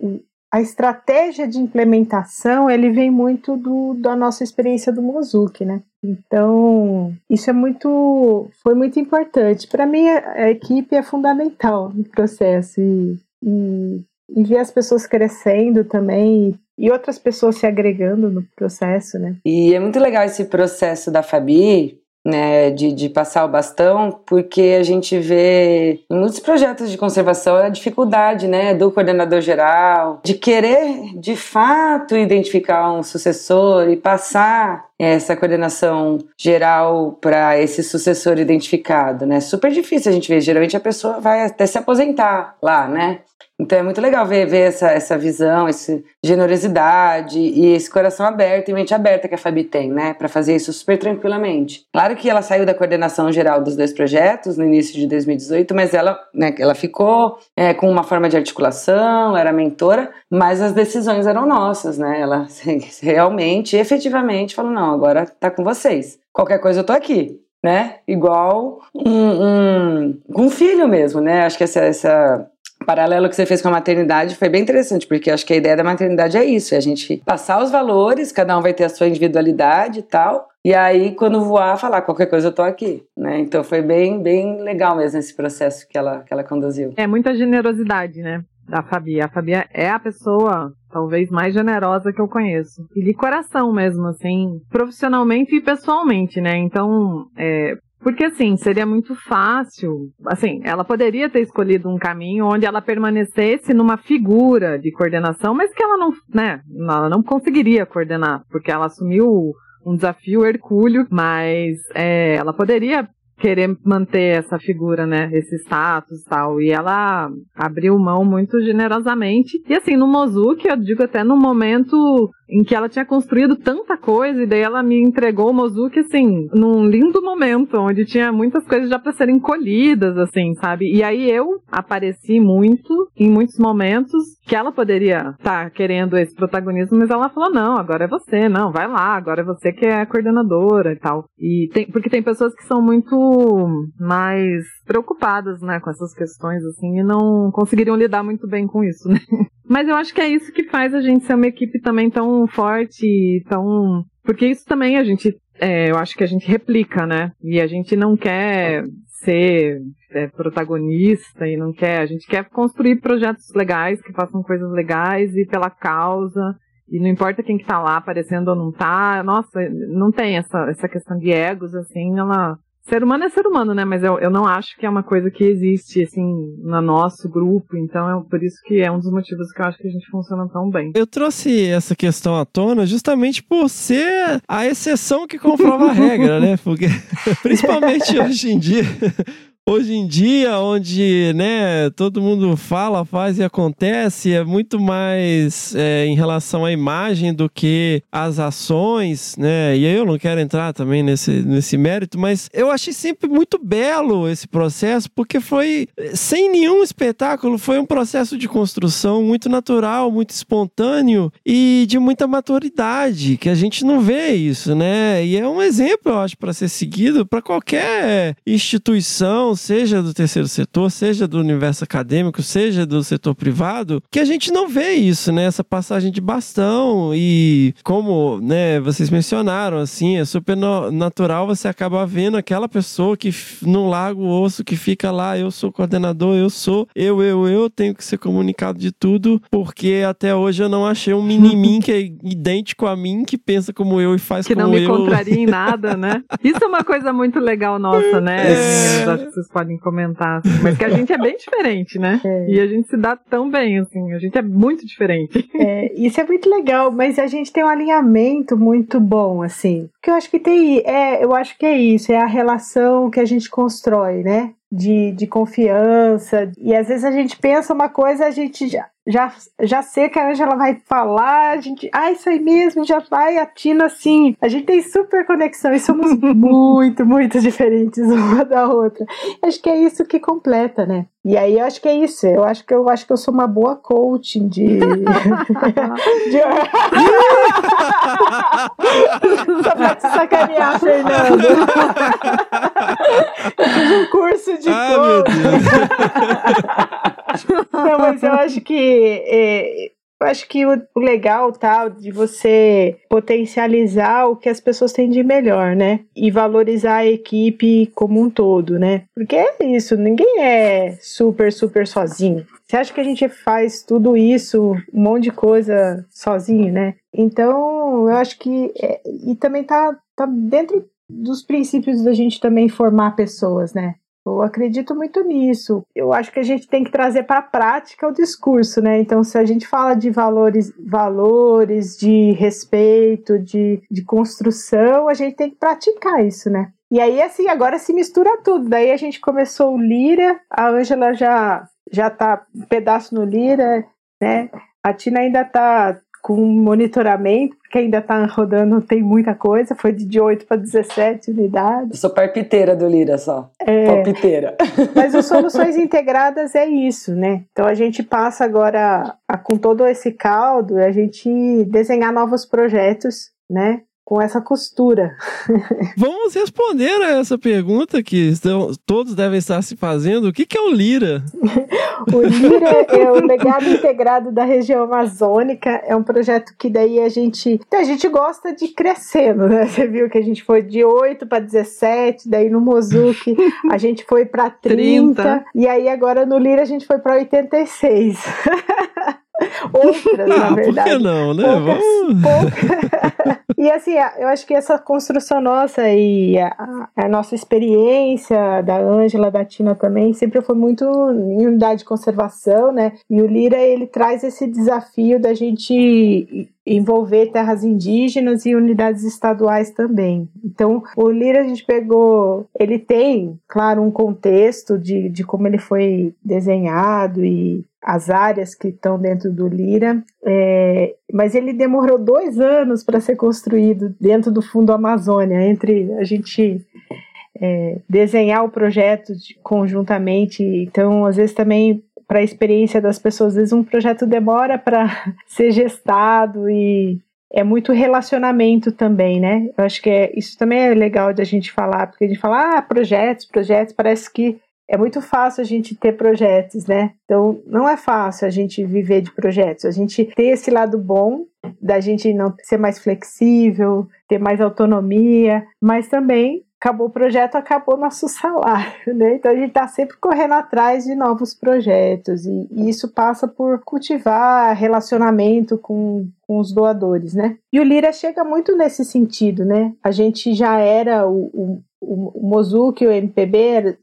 a estratégia de implementação ele vem muito do, da nossa experiência do Mozuki, né? Então isso é muito foi muito importante para mim a, a, equipe é fundamental no processo e, e, e ver as pessoas crescendo também e outras pessoas se agregando no processo, né? E é muito legal esse processo da Fabi, né, de, de passar o bastão, porque a gente vê em muitos projetos de conservação a dificuldade né, do coordenador geral de querer de fato identificar um sucessor e passar essa coordenação geral para esse sucessor identificado, né? Super difícil a gente ver. Geralmente a pessoa vai até se aposentar lá, né? Então é muito legal ver, ver essa, essa visão, essa generosidade e esse coração aberto e mente aberta que a Fabi tem, né, para fazer isso super tranquilamente. Claro que ela saiu da coordenação geral dos dois projetos no início de 2018, mas ela, né, ela ficou é, com uma forma de articulação, era mentora, mas as decisões eram nossas, né? Ela realmente, efetivamente falou: não, agora tá com vocês. Qualquer coisa eu tô aqui né? Igual um, um, um filho mesmo, né? Acho que essa, essa paralelo que você fez com a maternidade foi bem interessante, porque acho que a ideia da maternidade é isso, é a gente passar os valores, cada um vai ter a sua individualidade e tal, e aí quando voar, falar qualquer coisa eu tô aqui, né? Então foi bem, bem legal mesmo esse processo que ela, que ela conduziu. É muita generosidade, né? Da Fabi. A Fabi é a pessoa talvez mais generosa que eu conheço. E de coração mesmo, assim, profissionalmente e pessoalmente, né? Então, é, porque assim, seria muito fácil. Assim, ela poderia ter escolhido um caminho onde ela permanecesse numa figura de coordenação, mas que ela não, né, ela não conseguiria coordenar, porque ela assumiu um desafio hercúleo, mas é, ela poderia querer manter essa figura, né, esse status e tal. E ela abriu mão muito generosamente. E assim, no Mozuki, eu digo até no momento em que ela tinha construído tanta coisa, e daí ela me entregou o Mozuki, assim, num lindo momento, onde tinha muitas coisas já para serem colhidas, assim, sabe? E aí eu apareci muito, em muitos momentos, que ela poderia estar tá querendo esse protagonismo, mas ela falou, não, agora é você, não, vai lá, agora é você que é a coordenadora e tal. E tem, porque tem pessoas que são muito mais preocupadas, né, com essas questões, assim, e não conseguiriam lidar muito bem com isso, né? Mas eu acho que é isso que faz a gente ser uma equipe também tão forte, tão. Porque isso também a gente. É, eu acho que a gente replica, né? E a gente não quer ser é, protagonista e não quer. A gente quer construir projetos legais que façam coisas legais e pela causa. E não importa quem que tá lá aparecendo ou não tá. Nossa, não tem essa, essa questão de egos, assim, ela Ser humano é ser humano, né? Mas eu, eu não acho que é uma coisa que existe, assim, no nosso grupo. Então é por isso que é um dos motivos que eu acho que a gente funciona tão bem. Eu trouxe essa questão à tona justamente por ser a exceção que comprova a regra, né? Porque, principalmente hoje em dia, hoje em dia, onde né, todo mundo fala, faz e acontece, é muito mais é, em relação à imagem do que às ações, né? E aí eu não quero entrar também nesse, nesse mérito, mas eu achei sempre muito belo esse processo, porque foi sem nenhum espetáculo, foi um processo de construção muito natural, muito espontâneo e de muita maturidade, que a gente não vê isso, né? E é um exemplo, eu acho, para ser seguido para qualquer instituição, seja do terceiro setor, seja do universo acadêmico, seja do setor privado, que a gente não vê isso, né? Essa passagem de bastão e como, né, vocês mencionaram, assim, é super natural você acaba vendo aquela pessoa que não larga o osso, que fica lá, eu sou coordenador, eu sou, eu, eu, eu tenho que ser comunicado de tudo, porque até hoje eu não achei um mini-mim que é idêntico a mim, que pensa como eu e faz que como eu. Que não me contraria em nada, né? Isso é uma coisa muito legal nossa, né? É. Eu acho que vocês podem comentar. Assim. Mas que a gente é bem diferente, né? É. E a gente se dá tão bem, assim. A gente é muito diferente. É, isso é muito legal, mas a gente tem um alinhamento muito bom, assim. Porque eu acho que tem. É, eu acho que é isso, é a relação que a gente constrói, né? de, de confiança. E às vezes a gente pensa uma coisa, a gente já, já, já sei que a Angela vai falar, a gente, ah, isso aí mesmo, já vai, atina assim. A gente tem super conexão e somos muito, muito diferentes uma da outra. Acho que é isso que completa, né? E aí eu acho que é isso. Eu acho que eu acho que eu sou uma boa coaching de. de... Só pra te sacanear, Fernando. eu fiz um curso de Ai, coaching. Não, mas eu acho que. É, eu acho que o, legal tal de você potencializar o que as pessoas têm de melhor, né? E valorizar a equipe como um todo, né? Porque é isso, ninguém é super, super sozinho. Você acha que a gente faz tudo isso, um monte de coisa sozinho, né? Então, eu acho que. É, e também tá, tá dentro dos princípios da gente também formar pessoas, né? Eu acredito muito nisso. Eu acho que a gente tem que trazer para a prática o discurso, né? Então, se a gente fala de valores, valores de respeito, de, de construção, a gente tem que praticar isso, né? E aí, assim, agora se mistura tudo. Daí a gente começou o Lira, a Ângela já, já tá um pedaço no Lira, né? A Tina ainda tá com monitoramento, porque ainda está rodando, tem muita coisa, foi de 8 para 17 unidades. Eu sou parpiteira do Lira só, é, palpiteira. Mas as soluções integradas é isso, né? Então a gente passa agora, a, com todo esse caldo, a gente desenhar novos projetos, né? Com essa costura. Vamos responder a essa pergunta que estão, todos devem estar se fazendo. O que, que é o Lira? o Lira é o legado integrado da região amazônica. É um projeto que daí a gente, a gente gosta de crescendo, né? Você viu que a gente foi de 8 para 17, daí no Mozuki a gente foi para 30, 30, e aí agora no Lira a gente foi para 86. Outras, ah, na verdade. Por que não, né? Poucas, e assim, eu acho que essa construção nossa e a, a nossa experiência da Ângela, da Tina também, sempre foi muito em unidade de conservação, né? E o Lira, ele traz esse desafio da gente envolver terras indígenas e unidades estaduais também. Então, o Lira a gente pegou, ele tem, claro, um contexto de, de como ele foi desenhado e as áreas que estão dentro do Lira, é, mas ele demorou dois anos para ser construído dentro do Fundo Amazônia, entre a gente é, desenhar o projeto de, conjuntamente, então às vezes também para a experiência das pessoas, às vezes um projeto demora para ser gestado e é muito relacionamento também, né? Eu acho que é, isso também é legal de a gente falar, porque a gente fala, ah, projetos, projetos, parece que é muito fácil a gente ter projetos, né? Então, não é fácil a gente viver de projetos. A gente tem esse lado bom da gente não ser mais flexível, ter mais autonomia, mas também acabou o projeto, acabou nosso salário, né? Então a gente está sempre correndo atrás de novos projetos e, e, isso passa por cultivar relacionamento com, com os doadores, né? E o Lira chega muito nesse sentido, né? A gente já era o, o o, Mozuki e o MPB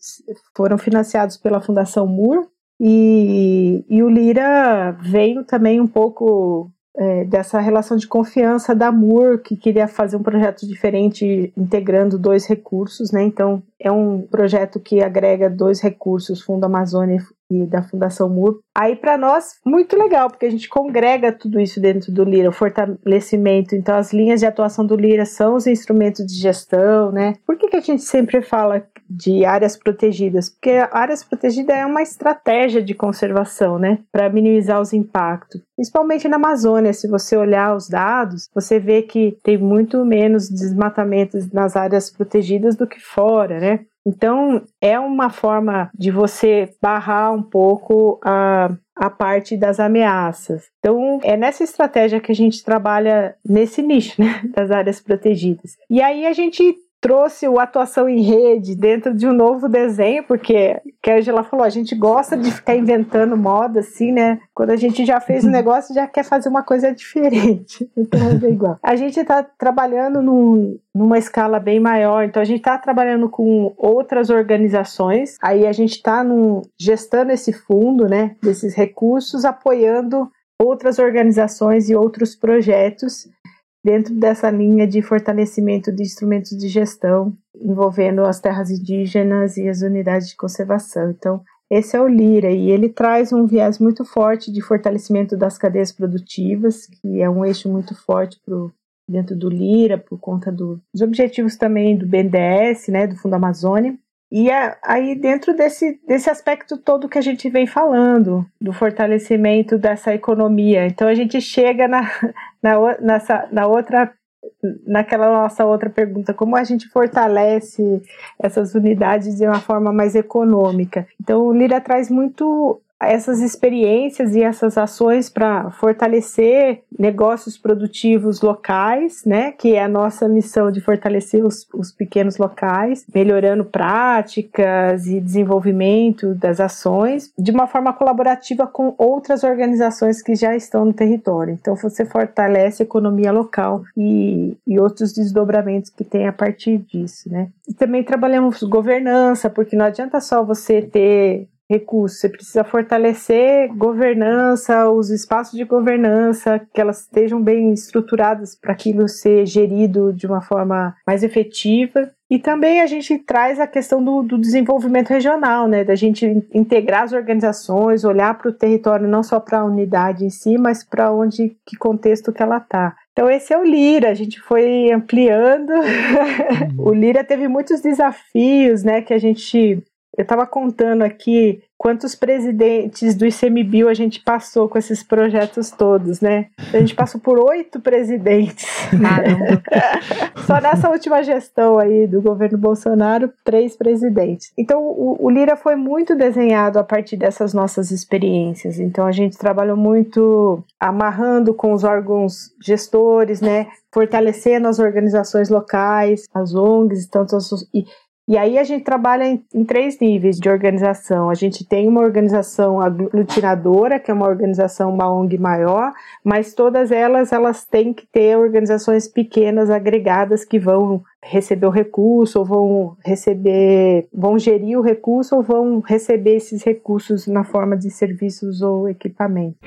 foram financiados pela Fundação Moore e, e o Lira veio também um pouco é, dessa relação de confiança da Moore, que queria fazer um projeto diferente integrando dois recursos, né? Então, é um projeto que agrega dois recursos, Fundo Amazônia e da Fundação Moore. Aí, para nós, muito legal, porque a gente congrega tudo isso dentro do Lira, o fortalecimento. Então, as linhas de atuação do Lira são os instrumentos de gestão, né? Por que, que a gente sempre fala de áreas protegidas? Porque áreas protegidas é uma estratégia de conservação, né? Para minimizar os impactos. Principalmente na Amazônia, se você olhar os dados, você vê que tem muito menos desmatamentos nas áreas protegidas do que fora, né? Então, é uma forma de você barrar um pouco a, a parte das ameaças. Então, é nessa estratégia que a gente trabalha nesse nicho, né, das áreas protegidas. E aí a gente trouxe o atuação em rede dentro de um novo desenho, porque que a Angela falou, a gente gosta de ficar inventando moda assim, né? Quando a gente já fez um negócio, já quer fazer uma coisa diferente. Então é igual. A gente está trabalhando num, numa escala bem maior, então a gente está trabalhando com outras organizações, aí a gente está gestando esse fundo, né? Desses recursos, apoiando outras organizações e outros projetos dentro dessa linha de fortalecimento de instrumentos de gestão envolvendo as terras indígenas e as unidades de conservação. Então, esse é o Lira e ele traz um viés muito forte de fortalecimento das cadeias produtivas, que é um eixo muito forte dentro do Lira, por conta do, dos objetivos também do BNDES, né, do Fundo Amazônia. E aí, dentro desse, desse aspecto todo que a gente vem falando, do fortalecimento dessa economia, então a gente chega na, na, nessa, na outra, naquela nossa outra pergunta, como a gente fortalece essas unidades de uma forma mais econômica. Então, o Lira traz muito essas experiências e essas ações para fortalecer negócios produtivos locais, né, que é a nossa missão de fortalecer os, os pequenos locais, melhorando práticas e desenvolvimento das ações de uma forma colaborativa com outras organizações que já estão no território. Então, você fortalece a economia local e, e outros desdobramentos que tem a partir disso, né. E também trabalhamos governança, porque não adianta só você ter recursos. Você precisa fortalecer governança, os espaços de governança, que elas estejam bem estruturadas para aquilo ser gerido de uma forma mais efetiva. E também a gente traz a questão do, do desenvolvimento regional, né? Da gente integrar as organizações, olhar para o território não só para a unidade em si, mas para onde, que contexto que ela está. Então esse é o Lira, a gente foi ampliando. o Lira teve muitos desafios, né? Que a gente eu estava contando aqui quantos presidentes do ICMBio a gente passou com esses projetos todos, né? A gente passou por oito presidentes. Caramba. Só nessa última gestão aí do governo Bolsonaro, três presidentes. Então, o, o, Lira foi muito desenhado a partir dessas nossas experiências. Então, a gente trabalhou muito amarrando com os órgãos gestores, né? Fortalecendo as organizações locais, as ONGs, tanto as, e e aí a gente trabalha em, em, três níveis de organização. A gente tem uma organização aglutinadora, que é uma organização, uma ONG maior, mas todas elas, elas têm que ter organizações pequenas agregadas que vão receber o recurso, ou vão receber, vão gerir o recurso, ou vão receber esses recursos na forma de serviços ou equipamento.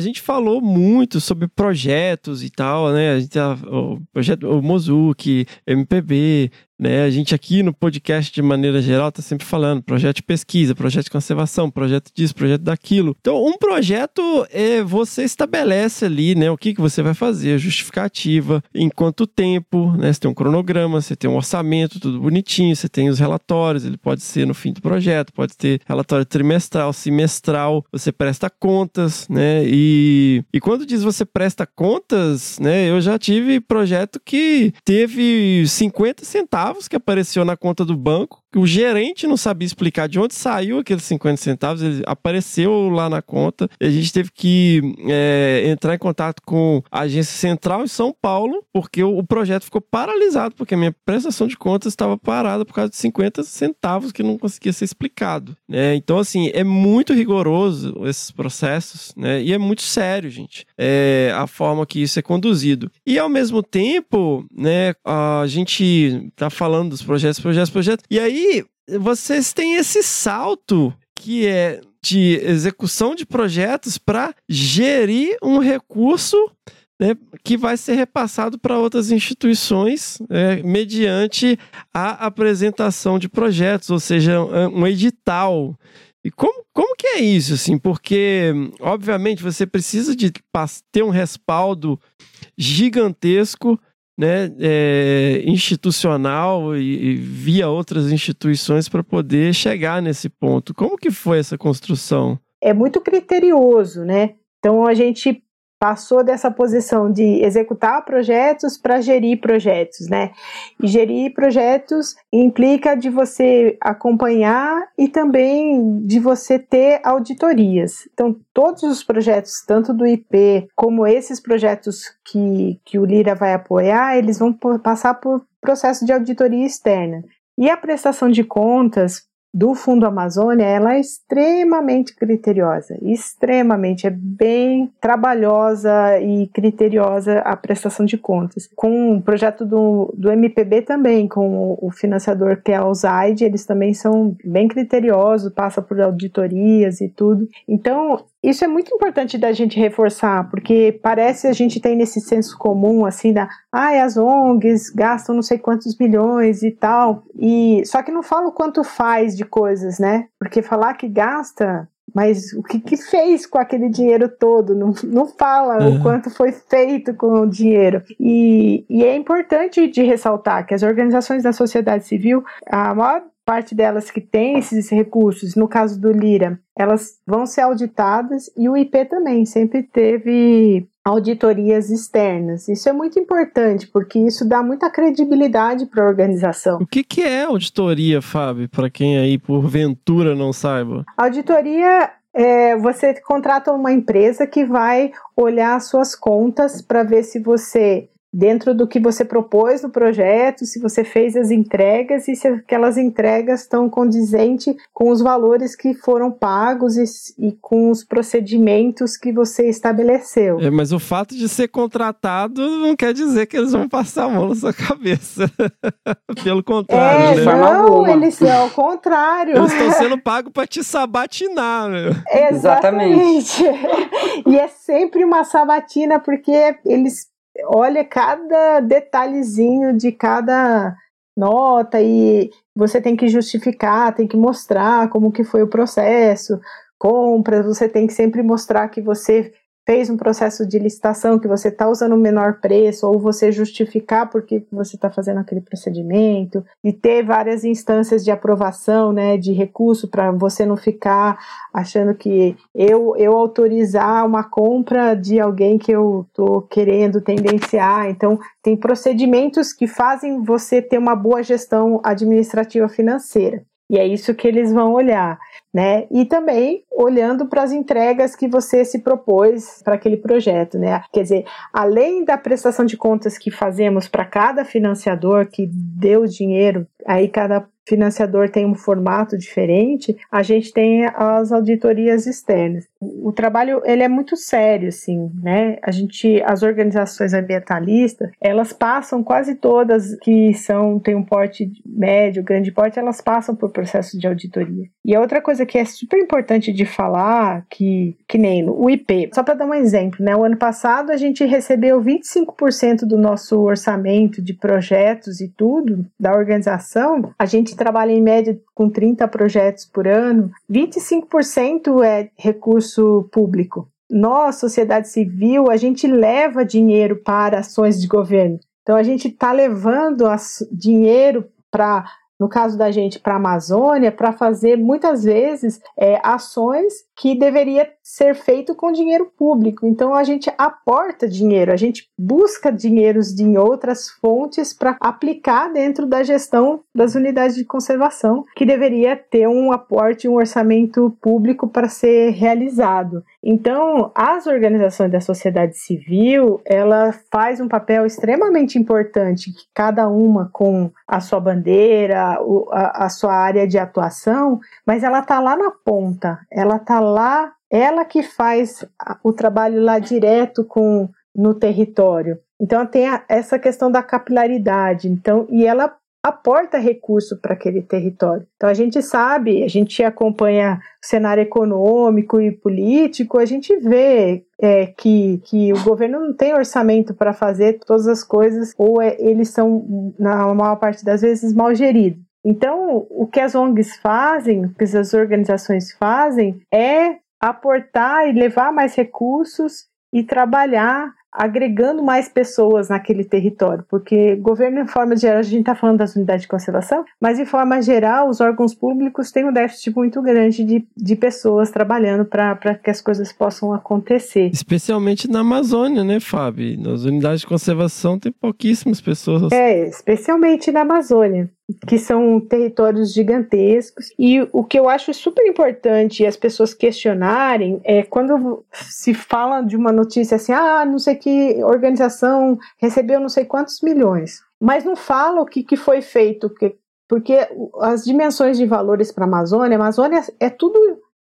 A gente falou muito sobre projetos e tal, né? A gente, o projeto o Mozuki, MPB, né? A gente aqui no podcast, de maneira geral, está sempre falando projeto de pesquisa, projeto de conservação, projeto disso, projeto daquilo. Então, um projeto, é, você estabelece ali né, o que, que você vai fazer, justificativa, em quanto tempo, né? Você tem um cronograma, você tem um orçamento, tudo bonitinho, você tem os relatórios, ele pode ser no fim do projeto, pode ter relatório trimestral, semestral, você presta contas, né? E, e quando diz você presta contas, né? Eu já tive projeto que teve 50 centavos centavos que apareceu na conta do banco, o gerente não sabia explicar de onde saiu aqueles 50 centavos, ele apareceu lá na conta, a gente teve que é, entrar em contato com a agência central em São Paulo, porque o, o, projeto ficou paralisado, porque a minha prestação de contas estava parada por causa de 50 centavos que não conseguia ser explicado. Né? Então, assim, é muito rigoroso esses processos, né? E é muito sério, gente, é, a forma que isso é conduzido. E ao mesmo tempo, né, a gente tá falando dos projetos, projetos, projetos. E aí vocês têm esse salto que é de execução de projetos para gerir um recurso né, que vai ser repassado para outras instituições é, mediante a apresentação de projetos, ou seja, um edital. E como, como que é isso, assim? Porque, obviamente, você precisa de ter um respaldo gigantesco né, é, institucional e, e, via outras instituições para poder chegar nesse ponto. Como que foi essa construção? É muito criterioso, né? Então a gente passou dessa posição de executar projetos para gerir projetos, né? E gerir projetos implica de você acompanhar e também de você ter auditorias. Então, todos os projetos, tanto do IP como esses projetos que, que o Lira vai apoiar, eles vão passar por processo de auditoria externa. E a prestação de contas do Fundo Amazônia, ela é extremamente criteriosa, extremamente, é bem trabalhosa e criteriosa a prestação de contas. Com o projeto do, do MPB também, com o, o financiador que é o ZAID, eles também são bem criteriosos, passa por auditorias e tudo. Então, isso é muito importante da gente reforçar, porque parece a gente tem nesse senso comum, assim, da, ah, as ONGs gastam não sei quantos milhões e tal, e só que não fala o quanto faz de coisas, né? Porque falar que gasta, mas o que, que fez com aquele dinheiro todo? Não, não fala uhum. o quanto foi feito com o dinheiro. E, e é importante de ressaltar que as organizações da sociedade civil, a maior parte delas que tem esses recursos, no caso do Lira, elas vão ser auditadas e o IP também sempre teve auditorias externas. Isso é muito importante, porque isso dá muita credibilidade para a organização. O que, que é auditoria, Fábio, para quem aí porventura não saiba? Auditoria é, você contrata uma empresa que vai olhar suas contas para ver se você dentro do que você propôs no projeto, se você fez as entregas e se aquelas entregas estão condizentes com os valores que foram pagos e, e, com os procedimentos que você estabeleceu. É, mas o fato de ser contratado não quer dizer que eles vão passar a mão na sua cabeça. Pelo contrário. É, né? não, eles são ao contrário. Eles estão sendo pagos para te sabatinar. Meu. Exatamente. e é sempre uma sabatina porque eles olha cada detalhezinho de cada nota e você tem que justificar, tem que mostrar como que foi o processo, compras, você tem que sempre mostrar que você fez um processo de licitação que você está usando o menor preço, ou você justificar por que você está fazendo aquele procedimento, e ter várias instâncias de aprovação, né, de recurso, para você não ficar achando que eu, eu autorizar uma compra de alguém que eu estou querendo tendenciar. Então, tem procedimentos que fazem você ter uma boa gestão administrativa financeira. E é isso que eles vão olhar, né? E também olhando para as entregas que você se propôs para aquele projeto, né? Quer dizer, além da prestação de contas que fazemos para cada financiador que deu dinheiro, aí cada financiador tem um formato diferente, a gente tem as auditorias externas. O trabalho ele é muito sério, assim, né? A gente, as organizações ambientalistas, elas passam quase todas que são tem um porte médio, grande porte, elas passam por processo de auditoria. E a outra coisa que é super importante de falar, que que nem o IP, só para dar um exemplo, né? O ano passado a gente recebeu 25% do nosso orçamento de projetos e tudo da organização, a gente trabalha em média com 30 projetos por ano, 25% é recurso público. Nós, sociedade civil, a gente leva dinheiro para ações de governo. Então a gente está levando dinheiro para no caso da gente, para a Amazônia, para fazer muitas vezes é, ações que deveria ser feito com dinheiro público. Então a gente aporta dinheiro, a gente busca dinheiros de outras fontes para aplicar dentro da gestão das unidades de conservação, que deveria ter um aporte, um orçamento público para ser realizado. Então, as organizações da sociedade civil, ela faz um papel extremamente importante, cada uma com a sua bandeira, a, a sua área de atuação, mas ela está lá na ponta, ela está lá, ela que faz o trabalho lá direto com no território. Então tem a, essa questão da capilaridade. Então, e ela aporta recurso para aquele território. Então a gente sabe, a gente acompanha o cenário econômico e político, a gente vê é, que, que o governo não tem orçamento para fazer todas as coisas, ou é, eles são, na maior parte das vezes, mal geridos. Então, o que as ONGs fazem, o que as organizações fazem, é aportar e levar mais recursos e trabalhar agregando mais pessoas naquele território, porque governo, em forma geral, a gente está falando das unidades de conservação, mas em forma geral, os órgãos públicos têm um déficit muito grande de, de pessoas trabalhando para que as coisas possam acontecer. Especialmente na Amazônia, né, Fábio? Nas unidades de conservação tem pouquíssimas pessoas. É, especialmente na Amazônia que são territórios gigantescos. E o que eu acho super importante as pessoas questionarem é quando se fala de uma notícia assim, ah, não sei que organização recebeu não sei quantos milhões, mas não fala o que, que foi feito, porque, porque as dimensões de valores para a Amazônia, a Amazônia é tudo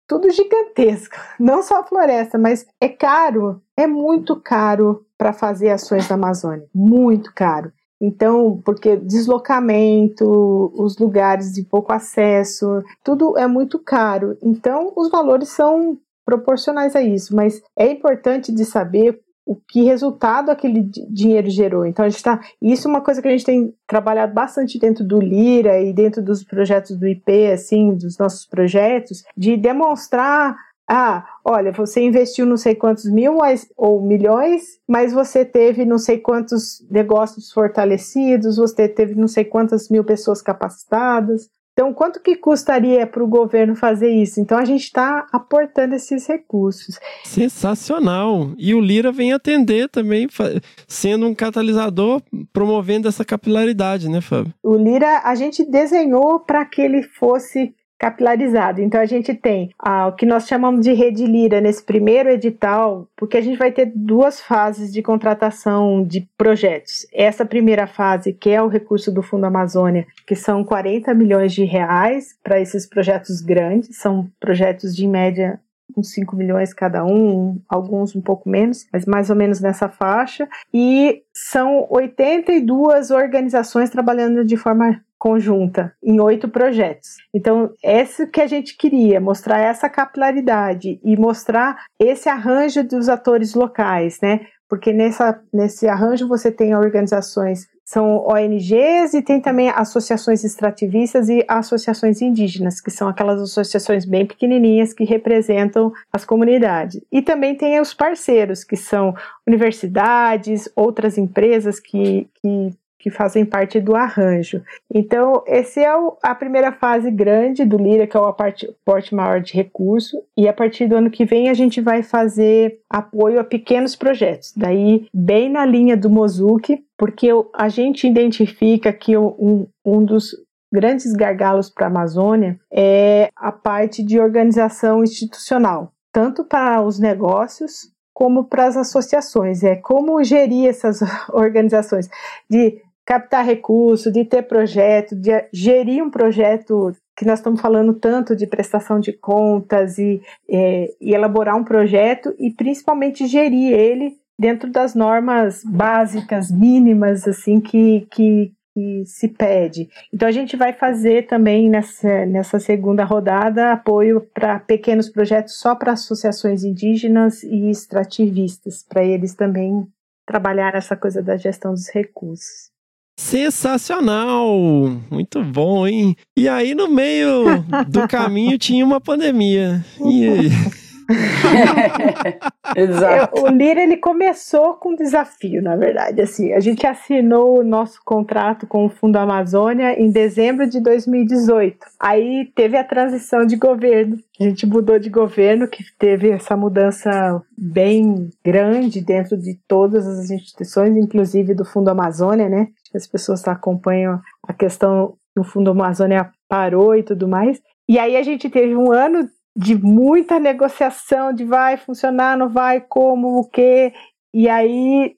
tudo gigantesco, não só a floresta, mas é caro, é muito caro para fazer ações na Amazônia, muito caro. Então, porque deslocamento, os lugares de pouco acesso, tudo é muito caro. Então, os valores são proporcionais a isso, mas é importante de saber o que resultado aquele dinheiro gerou. Então a gente está. Isso é uma coisa que a gente tem trabalhado bastante dentro do Lira e dentro dos projetos do IP, assim, dos nossos projetos, de demonstrar ah, olha, você investiu não sei quantos mil ou milhões, mas você teve não sei quantos negócios fortalecidos, você teve não sei quantas mil pessoas capacitadas. Então, quanto que custaria para o governo fazer isso? Então, a gente está aportando esses recursos. Sensacional! E o Lira vem atender também, sendo um catalisador, promovendo essa capilaridade, né, Fábio? O Lira, a gente desenhou para que ele fosse capilarizado. Então a gente tem ah, o que nós chamamos de rede lira nesse primeiro edital, porque a gente vai ter duas fases de contratação de projetos. Essa primeira fase, que é o recurso do Fundo Amazônia, que são 40 milhões de reais para esses projetos grandes, são projetos de média uns 5 milhões cada um, alguns um pouco menos, mas mais ou menos nessa faixa. E são 82 organizações trabalhando de forma conjunta em oito projetos. Então, esse que a gente queria, mostrar essa capilaridade e mostrar esse arranjo dos atores locais, né? Porque nessa, nesse arranjo você tem organizações, são ONGs e tem também associações extrativistas e associações indígenas, que são aquelas associações bem pequenininhas que representam as comunidades. E também tem os parceiros, que são universidades, outras empresas que, que que fazem parte do arranjo. Então, essa é a primeira fase grande do Lira, que é o aporte maior de recurso, e a partir do ano que vem a gente vai fazer apoio a pequenos projetos. Daí, bem na linha do Mozuki, porque a gente identifica que um, um dos grandes gargalos para a Amazônia é a parte de organização institucional, tanto para os negócios como para as associações. É como gerir essas organizações, de captar recurso, de ter projeto, de gerir um projeto que nós estamos falando tanto de prestação de contas e, é, e elaborar um projeto e principalmente gerir ele dentro das normas básicas, mínimas, assim, que, que, que se pede. Então a gente vai fazer também nessa, nessa segunda rodada apoio para pequenos projetos só para associações indígenas e extrativistas, para eles também trabalhar essa coisa da gestão dos recursos. Sensacional! Muito bom, hein? E aí, no meio do caminho, tinha uma pandemia. E Exato. O Lira ele começou com um desafio, na verdade. Assim, a gente assinou o nosso contrato com o Fundo Amazônia em dezembro de 2018. Aí teve a transição de governo. A gente mudou de governo, que teve essa mudança bem grande dentro de todas as instituições, inclusive do Fundo Amazônia, né? As pessoas acompanham a questão do Fundo Amazônia parou e tudo mais. E aí a gente teve um ano de muita negociação de vai funcionar, não vai, como, o quê. E aí,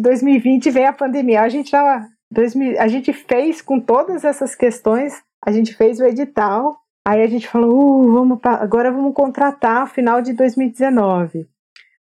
2020 vem a pandemia. A gente tava, 2000, a gente fez com todas essas questões, a gente fez o edital. Aí a gente falou, uh, vamos agora vamos contratar final de 2019.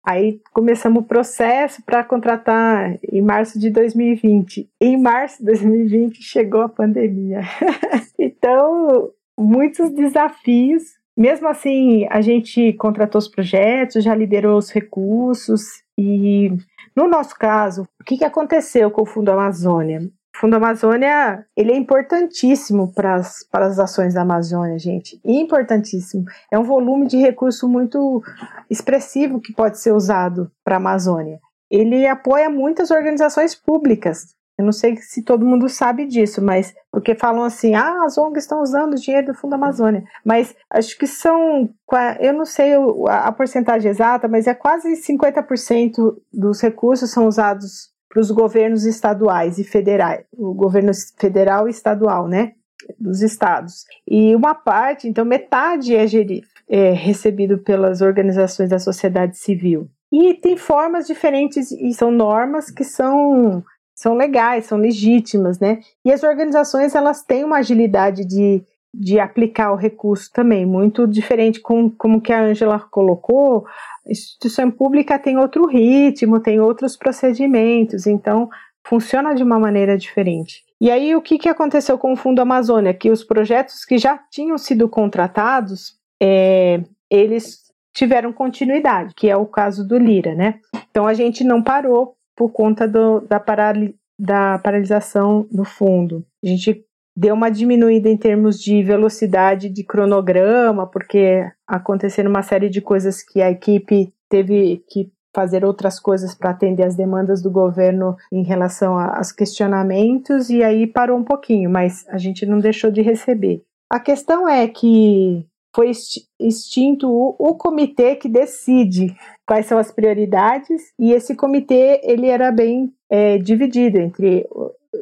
Aí começamos o processo para contratar em março de 2020. Em março de 2020 chegou a pandemia. então, muitos desafios mesmo assim, a gente contratou os projetos, já liderou os recursos e, no nosso caso, o que, que aconteceu com o Fundo Amazônia? O Fundo Amazônia, ele é importantíssimo para as, para as ações da Amazônia, gente. Importantíssimo. É um volume de recurso muito expressivo que pode ser usado para a Amazônia. ele apoia muitas organizações públicas. Eu não sei se todo mundo sabe disso, mas porque falam assim, ah, as ONGs estão usando o dinheiro do Fundo Amazônia. Mas acho que são, eu não sei a porcentagem exata, mas é quase 50% dos recursos são usados para os governos estaduais e federais, o governo federal e estadual, né? Dos estados. E uma parte, então metade é, é recebido pelas organizações da sociedade civil. E tem formas diferentes e são normas que são são legais, são legítimas, né? E as organizações elas têm uma agilidade de, de aplicar o recurso também, muito diferente com como que a Angela colocou. Instituição pública tem outro ritmo, tem outros procedimentos, então funciona de uma maneira diferente. E aí o que, que aconteceu com o Fundo Amazônia? Que os projetos que já tinham sido contratados, é, eles tiveram continuidade, que é o caso do Lira, né? Então a gente não parou por conta do, da, parali, da paralisação do fundo. A gente deu uma diminuída em termos de velocidade de cronograma, porque aconteceram uma série de coisas que a equipe teve que fazer outras coisas para atender as demandas do governo em relação aos questionamentos e aí parou um pouquinho, mas a gente não deixou de receber. A questão é que foi extinto o, o, comitê que decide quais são as prioridades e esse comitê ele era bem é, dividido entre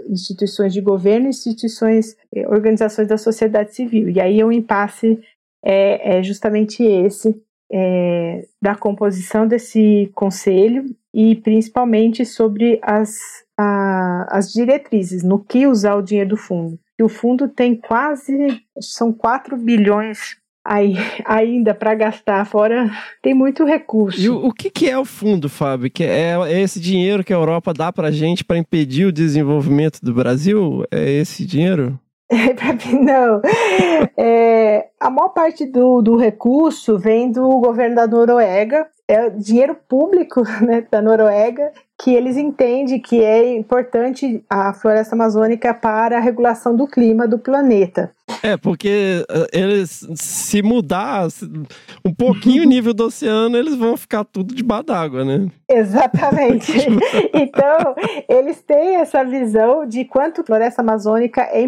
instituições de governo, instituições, é, organizações da sociedade civil. E aí o impasse é, é justamente esse é, da composição desse conselho e principalmente sobre as, a, as diretrizes no que usar o dinheiro do fundo. E o fundo tem quase, são 4 bilhões aí, ainda para gastar fora tem muito recurso. E o, o que, que, é o fundo, Fábio? Que é, é esse dinheiro que a Europa dá para a gente para impedir o desenvolvimento do Brasil? É esse dinheiro? Não. É, a maior parte do, do recurso vem do governo da Noruega, é dinheiro público né, da Noruega que eles entendem que é importante a floresta amazônica para a regulação do clima do planeta. É, porque eh, eles, se mudar um pouquinho o nível do oceano, eles vão ficar tudo debaixo d'água, né? Exatamente. então, eles têm essa visão de quanto a floresta amazônica é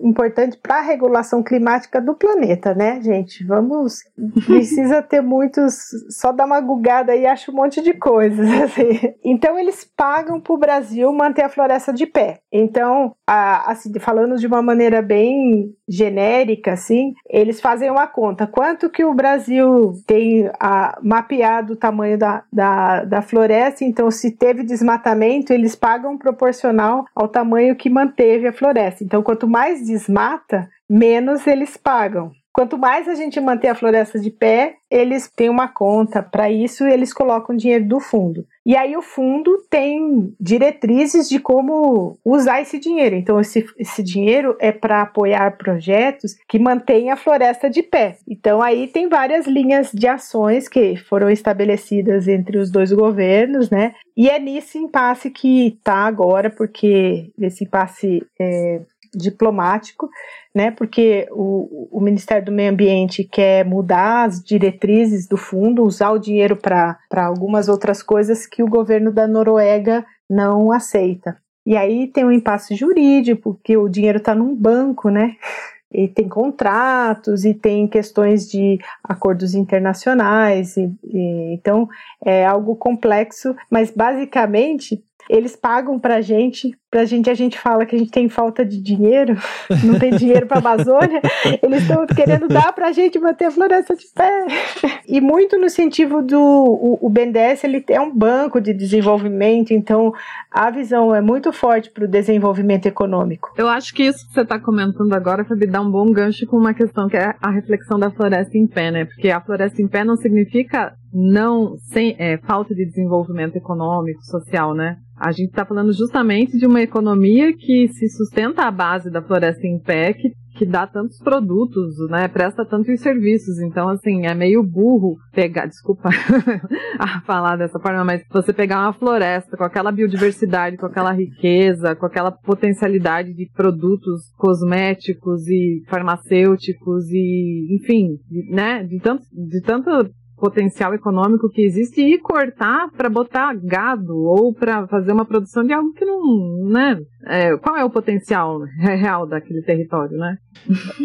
importante para a regulação climática do planeta, né, gente? Vamos. Precisa ter muitos. Só dar uma gugada aí, acha um monte de coisas. Assim. Então, eles eles pagam para o Brasil manter a floresta de pé. Então, a, assim, falando de uma maneira bem genérica, assim, eles fazem uma conta. Quanto que o Brasil tem a, mapeado o tamanho da, da, da floresta? Então, se teve desmatamento, eles pagam proporcional ao tamanho que manteve a floresta. Então, quanto mais desmata, menos eles pagam. Quanto mais a gente manter a floresta de pé, eles têm uma conta para isso e eles colocam dinheiro do fundo. E aí o fundo tem diretrizes de como usar esse dinheiro. Então esse, esse dinheiro é para apoiar projetos que mantêm a floresta de pé. Então aí tem várias linhas de ações que foram estabelecidas entre os dois governos, né? E é nesse impasse que está agora, porque esse impasse é, diplomático, né? Porque o, o Ministério do Meio Ambiente quer mudar as diretrizes do fundo, usar o dinheiro para algumas outras coisas que o governo da Noruega não aceita. E aí tem um impasse jurídico, porque o dinheiro está num banco, né? E tem contratos e tem questões de acordos internacionais, e, e, então é algo complexo, mas basicamente eles pagam pra gente, pra gente, a gente fala que a gente tem falta de dinheiro, não tem dinheiro pra Amazônia, eles estão querendo dar pra gente manter a floresta de pé. E muito no sentido do, o, o BNDES, ele é um banco de desenvolvimento, então a visão é muito forte para o desenvolvimento econômico. Eu acho que isso que você está comentando agora, Fabi, dá um bom gancho com uma questão que é a reflexão da floresta em pé, né? Porque a floresta em pé não significa não sem é, falta de desenvolvimento econômico, social, né? A gente está falando justamente de uma economia que se sustenta à base da floresta em pé, que, que dá tantos produtos, né? Presta tantos serviços. Então, assim, é meio burro pegar, desculpa a falar dessa forma, mas você pegar uma floresta com aquela biodiversidade, com aquela riqueza, com aquela potencialidade de produtos cosméticos e farmacêuticos e, enfim, né? De tanto, de tanto potencial econômico que existe e cortar para botar gado ou para fazer uma produção de algo que não, né? É, qual é o potencial real daquele território, né?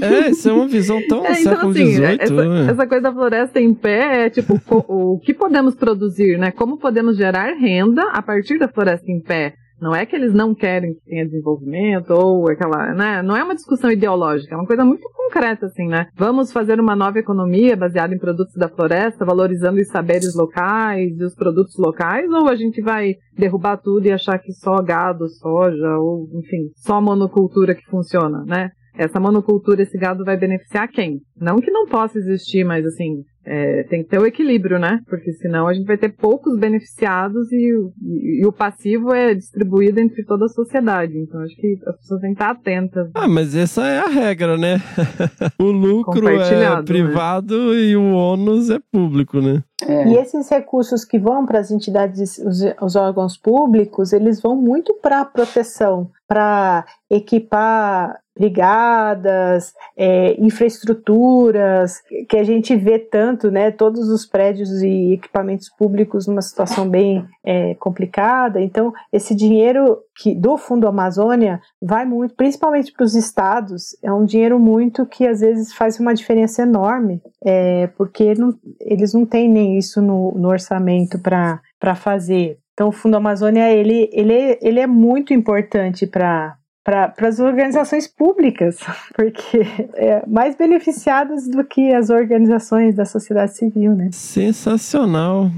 É, isso é uma visão tão é, então, século XVIII. Assim, essa, né? essa, coisa da floresta em pé é tipo o que podemos produzir, né? Como podemos gerar renda a partir da floresta em pé? Não é que eles não querem que tenha desenvolvimento ou aquela, né? Não é uma discussão ideológica, é uma coisa muito concreta, assim, né? Vamos fazer uma nova economia baseada em produtos da floresta, valorizando os saberes locais e os produtos locais, ou a gente vai derrubar tudo e achar que só gado, soja, ou, enfim, só monocultura que funciona, né? Essa monocultura, esse gado vai beneficiar quem? Não que não possa existir, mas assim, é, tem que ter o equilíbrio, né? Porque senão a gente vai ter poucos beneficiados e, e, e, o passivo é distribuído entre toda a sociedade. Então acho que as pessoas têm que estar atentas. Ah, mas essa é a regra, né? o lucro é né? privado né? e o ônus é público, né? É. E esses recursos que vão para as entidades, os, os, órgãos públicos, eles vão muito para a proteção, para equipar brigadas, é, infraestruturas, que a gente vê tanto, né, todos os prédios e equipamentos públicos numa situação bem é, complicada. Então, esse dinheiro que do Fundo Amazônia vai muito, principalmente para os estados, é um dinheiro muito que às vezes faz uma diferença enorme, é, porque não, eles não têm nem isso no, no orçamento para fazer. Então, o Fundo Amazônia ele, ele, ele é muito importante para para as organizações públicas, porque é mais beneficiadas do que as organizações da sociedade civil, né? Sensacional.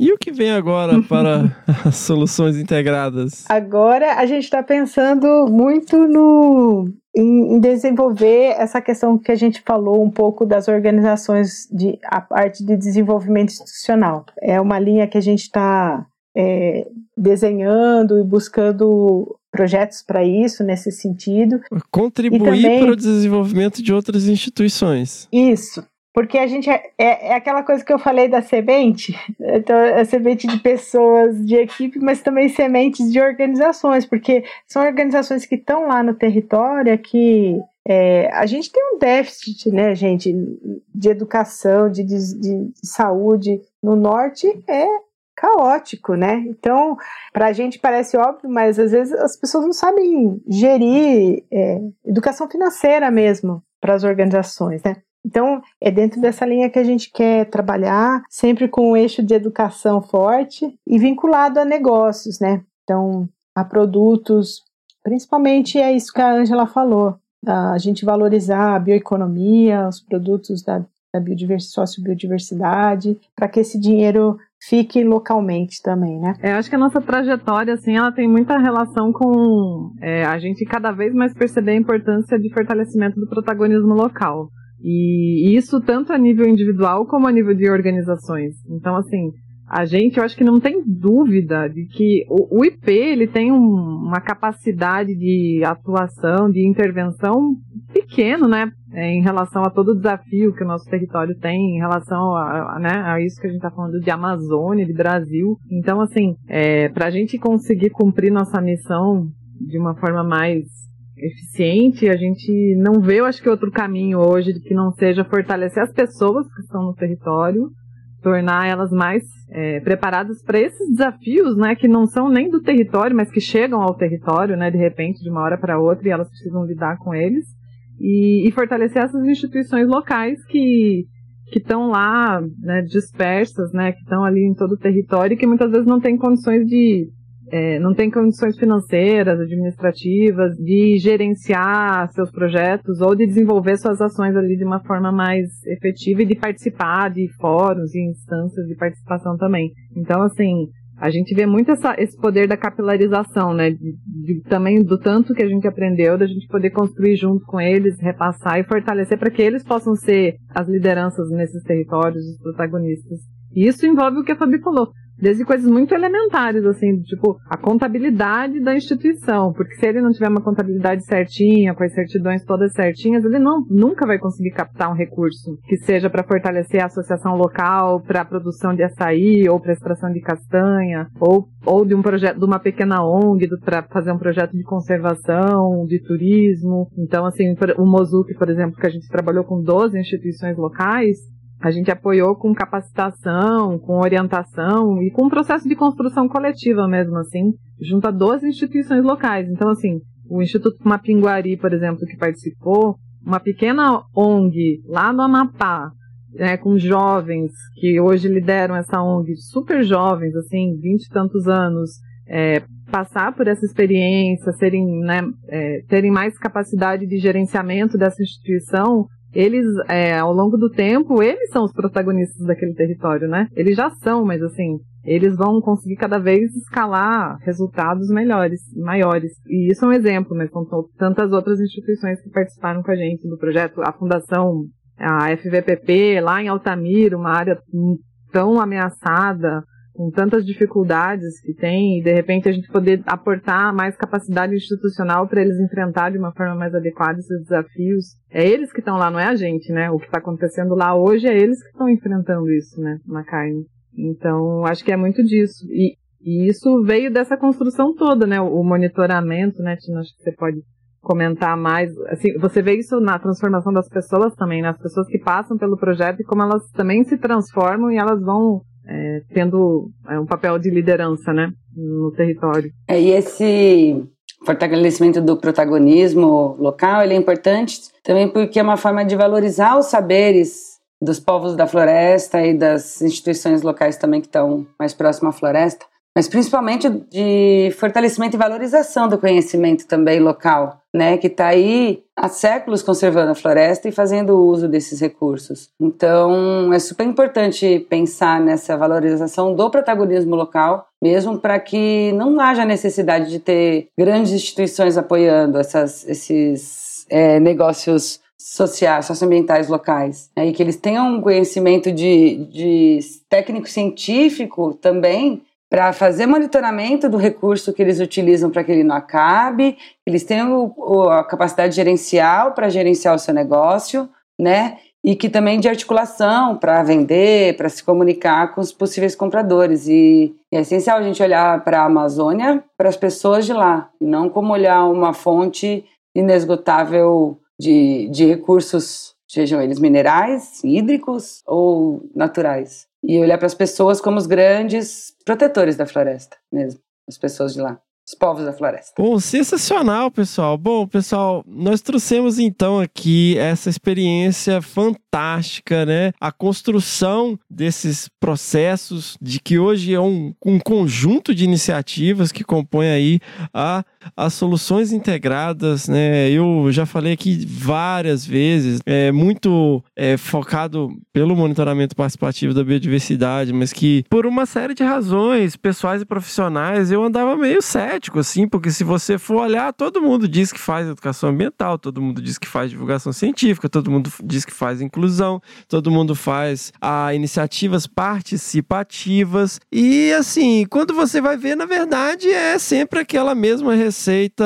E o que vem agora para as soluções integradas? Agora a gente está pensando muito no em, desenvolver essa questão que a gente falou um pouco das organizações de a parte de desenvolvimento institucional. É uma linha que a gente está é, desenhando e buscando projetos para isso nesse sentido. Contribuir também, para o desenvolvimento de outras instituições. Isso. Porque a gente é, é, é, aquela coisa que eu falei da semente, então, é semente de pessoas, de equipe, mas também sementes de organizações, porque são organizações que estão lá no território que é, a gente tem um déficit, né, gente, de educação, de, de, de saúde no norte é caótico, né? Então, para a gente parece óbvio, mas às vezes as pessoas não sabem gerir é, educação financeira mesmo para as organizações, né? Então, é dentro dessa linha que a gente quer trabalhar, sempre com o eixo de educação forte e vinculado a negócios, né? Então, a produtos, principalmente é isso que a Angela falou, a gente valorizar a bioeconomia, os produtos da, da biodiversidade, sócio-biodiversidade, para que esse dinheiro fique localmente também, né? É, acho que a nossa trajetória, assim, ela tem muita relação com é, a gente cada vez mais perceber a importância de fortalecimento do protagonismo local. E isso tanto a nível individual como a nível de organizações. Então, assim, a gente, eu acho que não tem dúvida de que o, o IP ele tem um, uma capacidade de atuação, de intervenção pequeno, né, é, em relação a todo o desafio que o nosso território tem, em relação a, a, né, a isso que a gente está falando de Amazônia, de Brasil. Então, assim, é, para a gente conseguir cumprir nossa missão de uma forma mais eficiente, a gente não vê, eu acho que outro caminho hoje que não seja fortalecer as pessoas que estão no território, tornar elas mais é, preparadas para esses desafios, né, que não são nem do território, mas que chegam ao território, né, de repente, de uma hora para outra, e elas precisam lidar com eles, e, e fortalecer essas instituições locais que que estão lá, né, dispersas, né, que estão ali em todo o território e que muitas vezes não têm condições de é, não tem condições financeiras, administrativas, de gerenciar seus projetos ou de desenvolver suas ações ali de uma forma mais efetiva e de participar de fóruns e instâncias de participação também. Então, assim, a gente vê muito essa, esse poder da capilarização, né? De, de, também do tanto que a gente aprendeu, da gente poder construir junto com eles, repassar e fortalecer para que eles possam ser as lideranças nesses territórios, os protagonistas. E isso envolve o que a Fabi falou desde coisas muito elementares, assim, tipo a contabilidade da instituição, porque se ele não tiver uma contabilidade certinha, com as certidões todas certinhas, ele não, nunca vai conseguir captar um recurso que seja para fortalecer a associação local, para a produção de açaí, ou para extração de castanha, ou, ou de um projeto, de uma pequena ONG para fazer um projeto de conservação, de turismo. Então, assim, o Mozuki, por exemplo, que a gente trabalhou com 12 instituições locais, a gente apoiou com capacitação, com orientação e com um processo de construção coletiva mesmo, assim, junto a 12 instituições locais. Então, assim, o Instituto Mapinguari, por exemplo, que participou, uma pequena ONG lá no Amapá, né, com jovens que hoje lideram essa ONG, super jovens, assim, vinte e tantos anos, é, passar por essa experiência, serem, né, é, terem mais capacidade de gerenciamento dessa instituição, eles, é, ao longo do tempo, eles são os protagonistas daquele território, né? Eles já são, mas assim, eles vão conseguir cada vez escalar resultados melhores, maiores. E isso é um exemplo, mas são tantas outras instituições que participaram com a gente do projeto. A Fundação, a FVPP, lá em Altamira, uma área tão ameaçada, com tantas dificuldades que tem, e de repente a gente poder aportar mais capacidade institucional para eles enfrentar de uma forma mais adequada esses desafios. É eles que estão lá, não é a gente, né? O que está acontecendo lá hoje é eles que estão enfrentando isso, né? Na carne. Então, acho que é muito disso. E, e isso veio dessa construção toda, né? O, monitoramento, né, Tina? Acho que você pode comentar mais. Assim, você vê isso na transformação das pessoas também, né? As pessoas que passam pelo projeto e como elas também se transformam e elas vão é, tendo é, um papel de liderança né, no território. É, e esse fortalecimento do protagonismo local ele é importante também porque é uma forma de valorizar os saberes dos povos da floresta e das instituições locais também que estão mais próximas à floresta mas principalmente de fortalecimento e valorização do conhecimento também local, né, que está aí há séculos conservando a floresta e fazendo uso desses recursos. Então, é super importante pensar nessa valorização do protagonismo local, mesmo para que não haja necessidade de ter grandes instituições apoiando essas, esses é, negócios sociais, socioambientais locais. Né, e que eles tenham um conhecimento de, de técnico científico também para fazer monitoramento do recurso que eles utilizam para que ele não acabe, eles tenham o, a capacidade gerencial para gerenciar o seu negócio, né? E que também de articulação para vender, para se comunicar com os possíveis compradores. E, e é essencial a gente olhar para a Amazônia, para as pessoas de lá, e não como olhar uma fonte inesgotável de, de recursos, sejam eles minerais, hídricos ou naturais e olhar para as pessoas como os grandes protetores da floresta mesmo, as pessoas de lá os povos da floresta. Bom, sensacional, pessoal. Bom, pessoal, nós trouxemos então aqui essa experiência fantástica, né? A construção desses processos, de que hoje é um, um conjunto de iniciativas que compõe aí a, as soluções integradas, né? Eu já falei aqui várias vezes, é muito é, focado pelo monitoramento participativo da biodiversidade, mas que por uma série de razões pessoais e profissionais eu andava meio sério assim, porque se você for olhar, todo mundo diz que faz educação ambiental, todo mundo diz que faz divulgação científica, todo mundo diz que faz inclusão, todo mundo faz ah, iniciativas participativas. E assim, quando você vai ver, na verdade, é sempre aquela mesma receita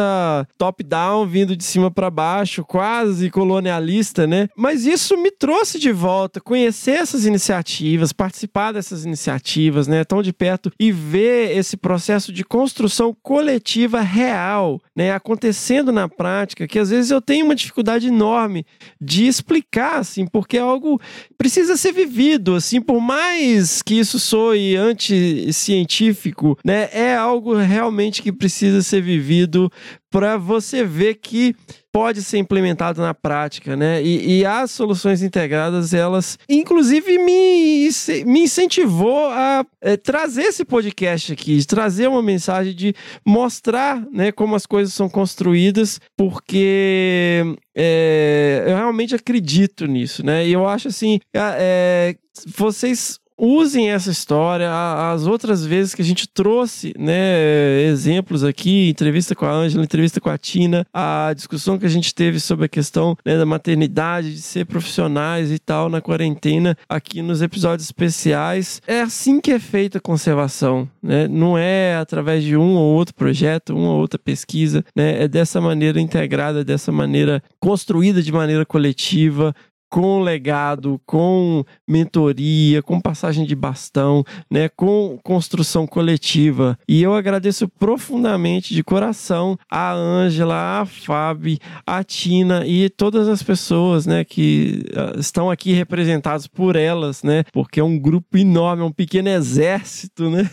top-down, vindo de cima para baixo, quase colonialista, né? Mas isso me trouxe de volta, conhecer essas iniciativas, participar dessas iniciativas, né? Tão de perto e ver esse processo de construção coletiva coletiva real, né, acontecendo na prática, que às vezes eu tenho uma dificuldade enorme de explicar, assim, porque é algo precisa ser vivido, assim, por mais que isso soe anti-científico, né, é algo realmente que precisa ser vivido para você ver que pode ser implementado na prática, né? E, e, as soluções integradas, elas, inclusive, me, me incentivou a é, trazer esse podcast aqui, trazer uma mensagem de mostrar, né, como as coisas são construídas, porque é, eu realmente acredito nisso, né? E eu acho assim, é, vocês usem essa história. As outras vezes que a gente trouxe, né, exemplos aqui, entrevista com a Ângela, entrevista com a Tina, a discussão que a gente teve sobre a questão né, da maternidade, de ser profissionais e tal na quarentena, aqui nos episódios especiais. É assim que é feita a conservação, né? Não é através de um ou outro projeto, uma ou outra pesquisa, né? É dessa maneira integrada, dessa maneira construída de maneira coletiva, com legado, com mentoria, com passagem de bastão, né, com construção coletiva. E eu agradeço profundamente de coração a Ângela, a Fábio, a Tina e todas as pessoas, né, que uh, estão aqui representadas por elas, né, porque é um grupo enorme, é um pequeno exército, né,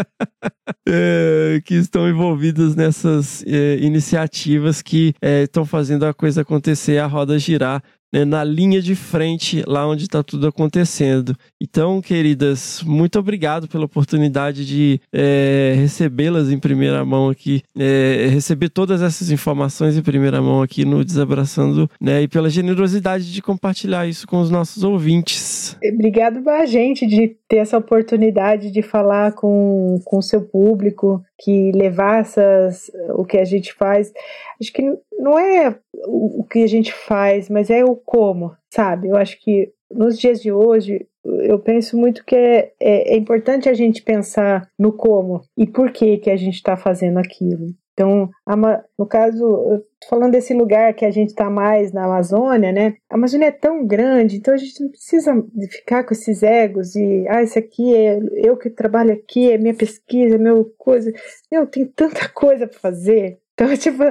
é, que estão envolvidas nessas é, iniciativas que é, estão fazendo a coisa acontecer, a roda girar né, na linha de frente, lá onde está tudo acontecendo. Então, queridas, muito obrigado pela oportunidade de é, recebê-las em primeira mão aqui, é, receber todas essas informações em primeira mão aqui no Desabraçando, né, e pela generosidade de compartilhar isso com os nossos ouvintes. Obrigado a gente de ter essa oportunidade de falar com o seu público, que levar essas, o que a gente faz. Acho que não é o que a gente faz, mas é o como, sabe? Eu acho que nos dias de hoje, eu penso muito que é, é, é importante a gente pensar no como e por que, que a gente está fazendo aquilo. Então, no caso, falando desse lugar que a gente está mais na Amazônia, né? A Amazônia é tão grande, então a gente não precisa ficar com esses egos e, ah, isso aqui é eu que trabalho aqui, é minha pesquisa, é meu coisa. Meu, tem tanta coisa para fazer. Então, tipo,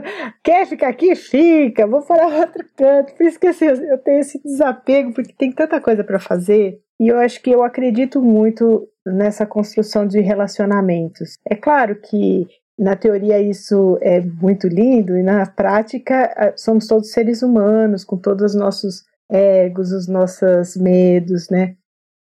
quer ficar aqui? Fica, vou para outro canto. Por isso que assim, eu tenho esse desapego, porque tem tanta coisa para fazer. E eu acho que eu acredito muito nessa construção de relacionamentos. É claro que na teoria isso é muito lindo e na prática somos todos seres humanos com todos os nossos egos, os nossos medos, né?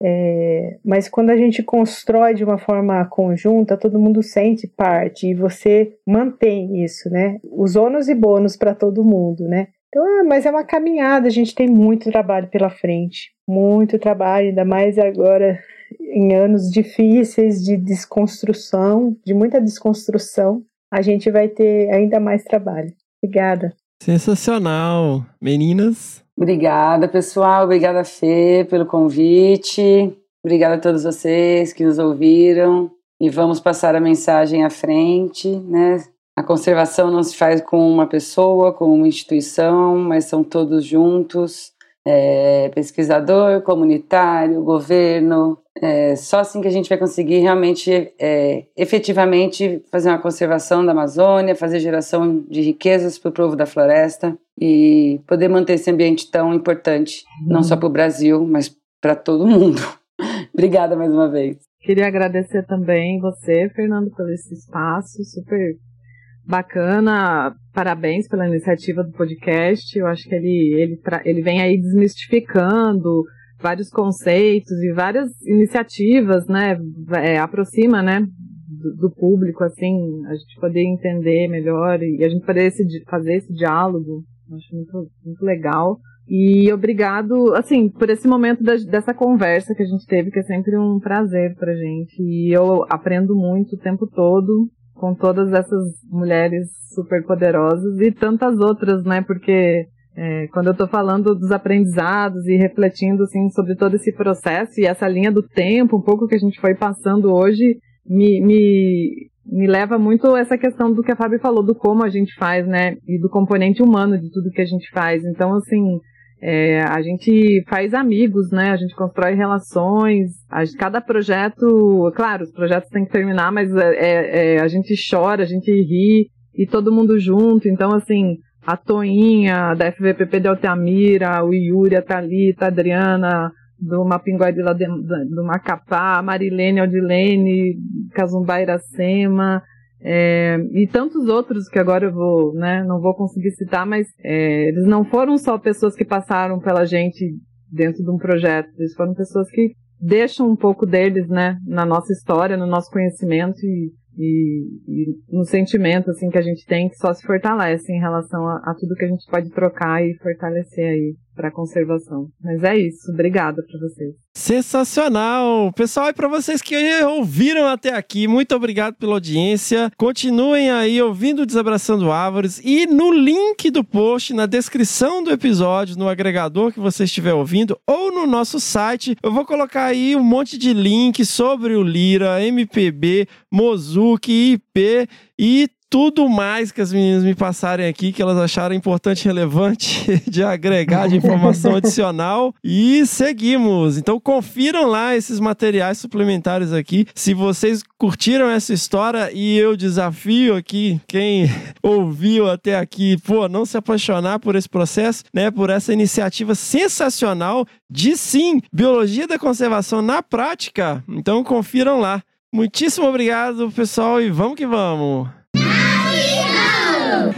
É, mas quando a gente constrói de uma forma conjunta, todo mundo sente parte e você mantém isso, né? Os ônus e bônus para todo mundo, né? Então, ah, mas é uma caminhada, a gente tem muito trabalho pela frente, muito trabalho, ainda mais agora em anos difíceis de desconstrução, de muita desconstrução, a gente vai ter ainda mais trabalho. Obrigada. Sensacional. Meninas? Obrigada, pessoal. Obrigada, Fê, pelo convite. Obrigada a todos vocês que nos ouviram. E vamos passar a mensagem à frente, né? A conservação não se faz com uma pessoa, com uma instituição, mas são todos juntos é, pesquisador, comunitário, governo. É, só assim que a gente vai conseguir realmente, é, efetivamente, fazer uma conservação da Amazônia, fazer geração de riquezas para o povo da floresta e poder manter esse ambiente tão importante, não só para o Brasil, mas para todo mundo. Obrigada mais uma vez. Queria agradecer também você, Fernando, pelo esse espaço super bacana. Parabéns pela iniciativa do podcast. Eu acho que ele, ele, ele vem aí desmistificando vários conceitos e várias iniciativas, né? É, aproxima, né? Do, do, público, assim, a gente poder entender melhor e a gente poder esse, fazer esse diálogo. Acho muito, muito legal. E obrigado, assim, por esse momento da, dessa conversa que a gente teve, que é sempre um prazer pra gente. E eu aprendo muito o tempo todo com todas essas mulheres super poderosas e tantas outras, né? Porque é, quando eu estou falando dos aprendizados e refletindo assim sobre todo esse processo e essa linha do tempo, um pouco que a gente foi passando hoje, me, me, me leva muito essa questão do que a Fábio falou, do como a gente faz, né? E do componente humano de tudo que a gente faz. Então, assim, é, a gente faz amigos, né? A gente constrói relações. A, cada projeto, claro, os projetos têm que terminar, mas é, é, é, a gente chora, a gente ri e todo mundo junto. Então, assim, a Toinha da FVPP de Altamira, o Yuri, a Thalita, a Adriana, do Mapinguari lá do Macapá, a Marilene Aldilene, Casumba Iracema, é, e tantos outros que agora eu vou, né, não vou conseguir citar, mas é, eles não foram só pessoas que passaram pela gente dentro de um projeto, eles foram pessoas que deixam um pouco deles, né, na nossa história, no nosso conhecimento e, e, e no sentimento, assim, que a gente tem, que só se fortalece em relação a, a, tudo que a gente pode trocar e fortalecer aí. Para conservação. Mas é isso, obrigada para vocês. Sensacional! Pessoal, e para vocês que ouviram até aqui, muito obrigado pela audiência. Continuem aí ouvindo Desabraçando Árvores e no link do post, na descrição do episódio, no agregador que você estiver ouvindo, ou no nosso site, eu vou colocar aí um monte de links sobre o Lira, MPB, Mozuki, IP e tudo mais que as meninas me passarem aqui, que elas acharam importante e relevante de agregar de informação adicional. E seguimos. Então confiram lá esses materiais suplementares aqui. Se vocês curtiram essa história e eu desafio aqui quem ouviu até aqui, pô, não se apaixonar por esse processo, né, por essa iniciativa sensacional de sim, biologia da conservação na prática. Então confiram lá. Muitíssimo obrigado, pessoal, e vamos que vamos.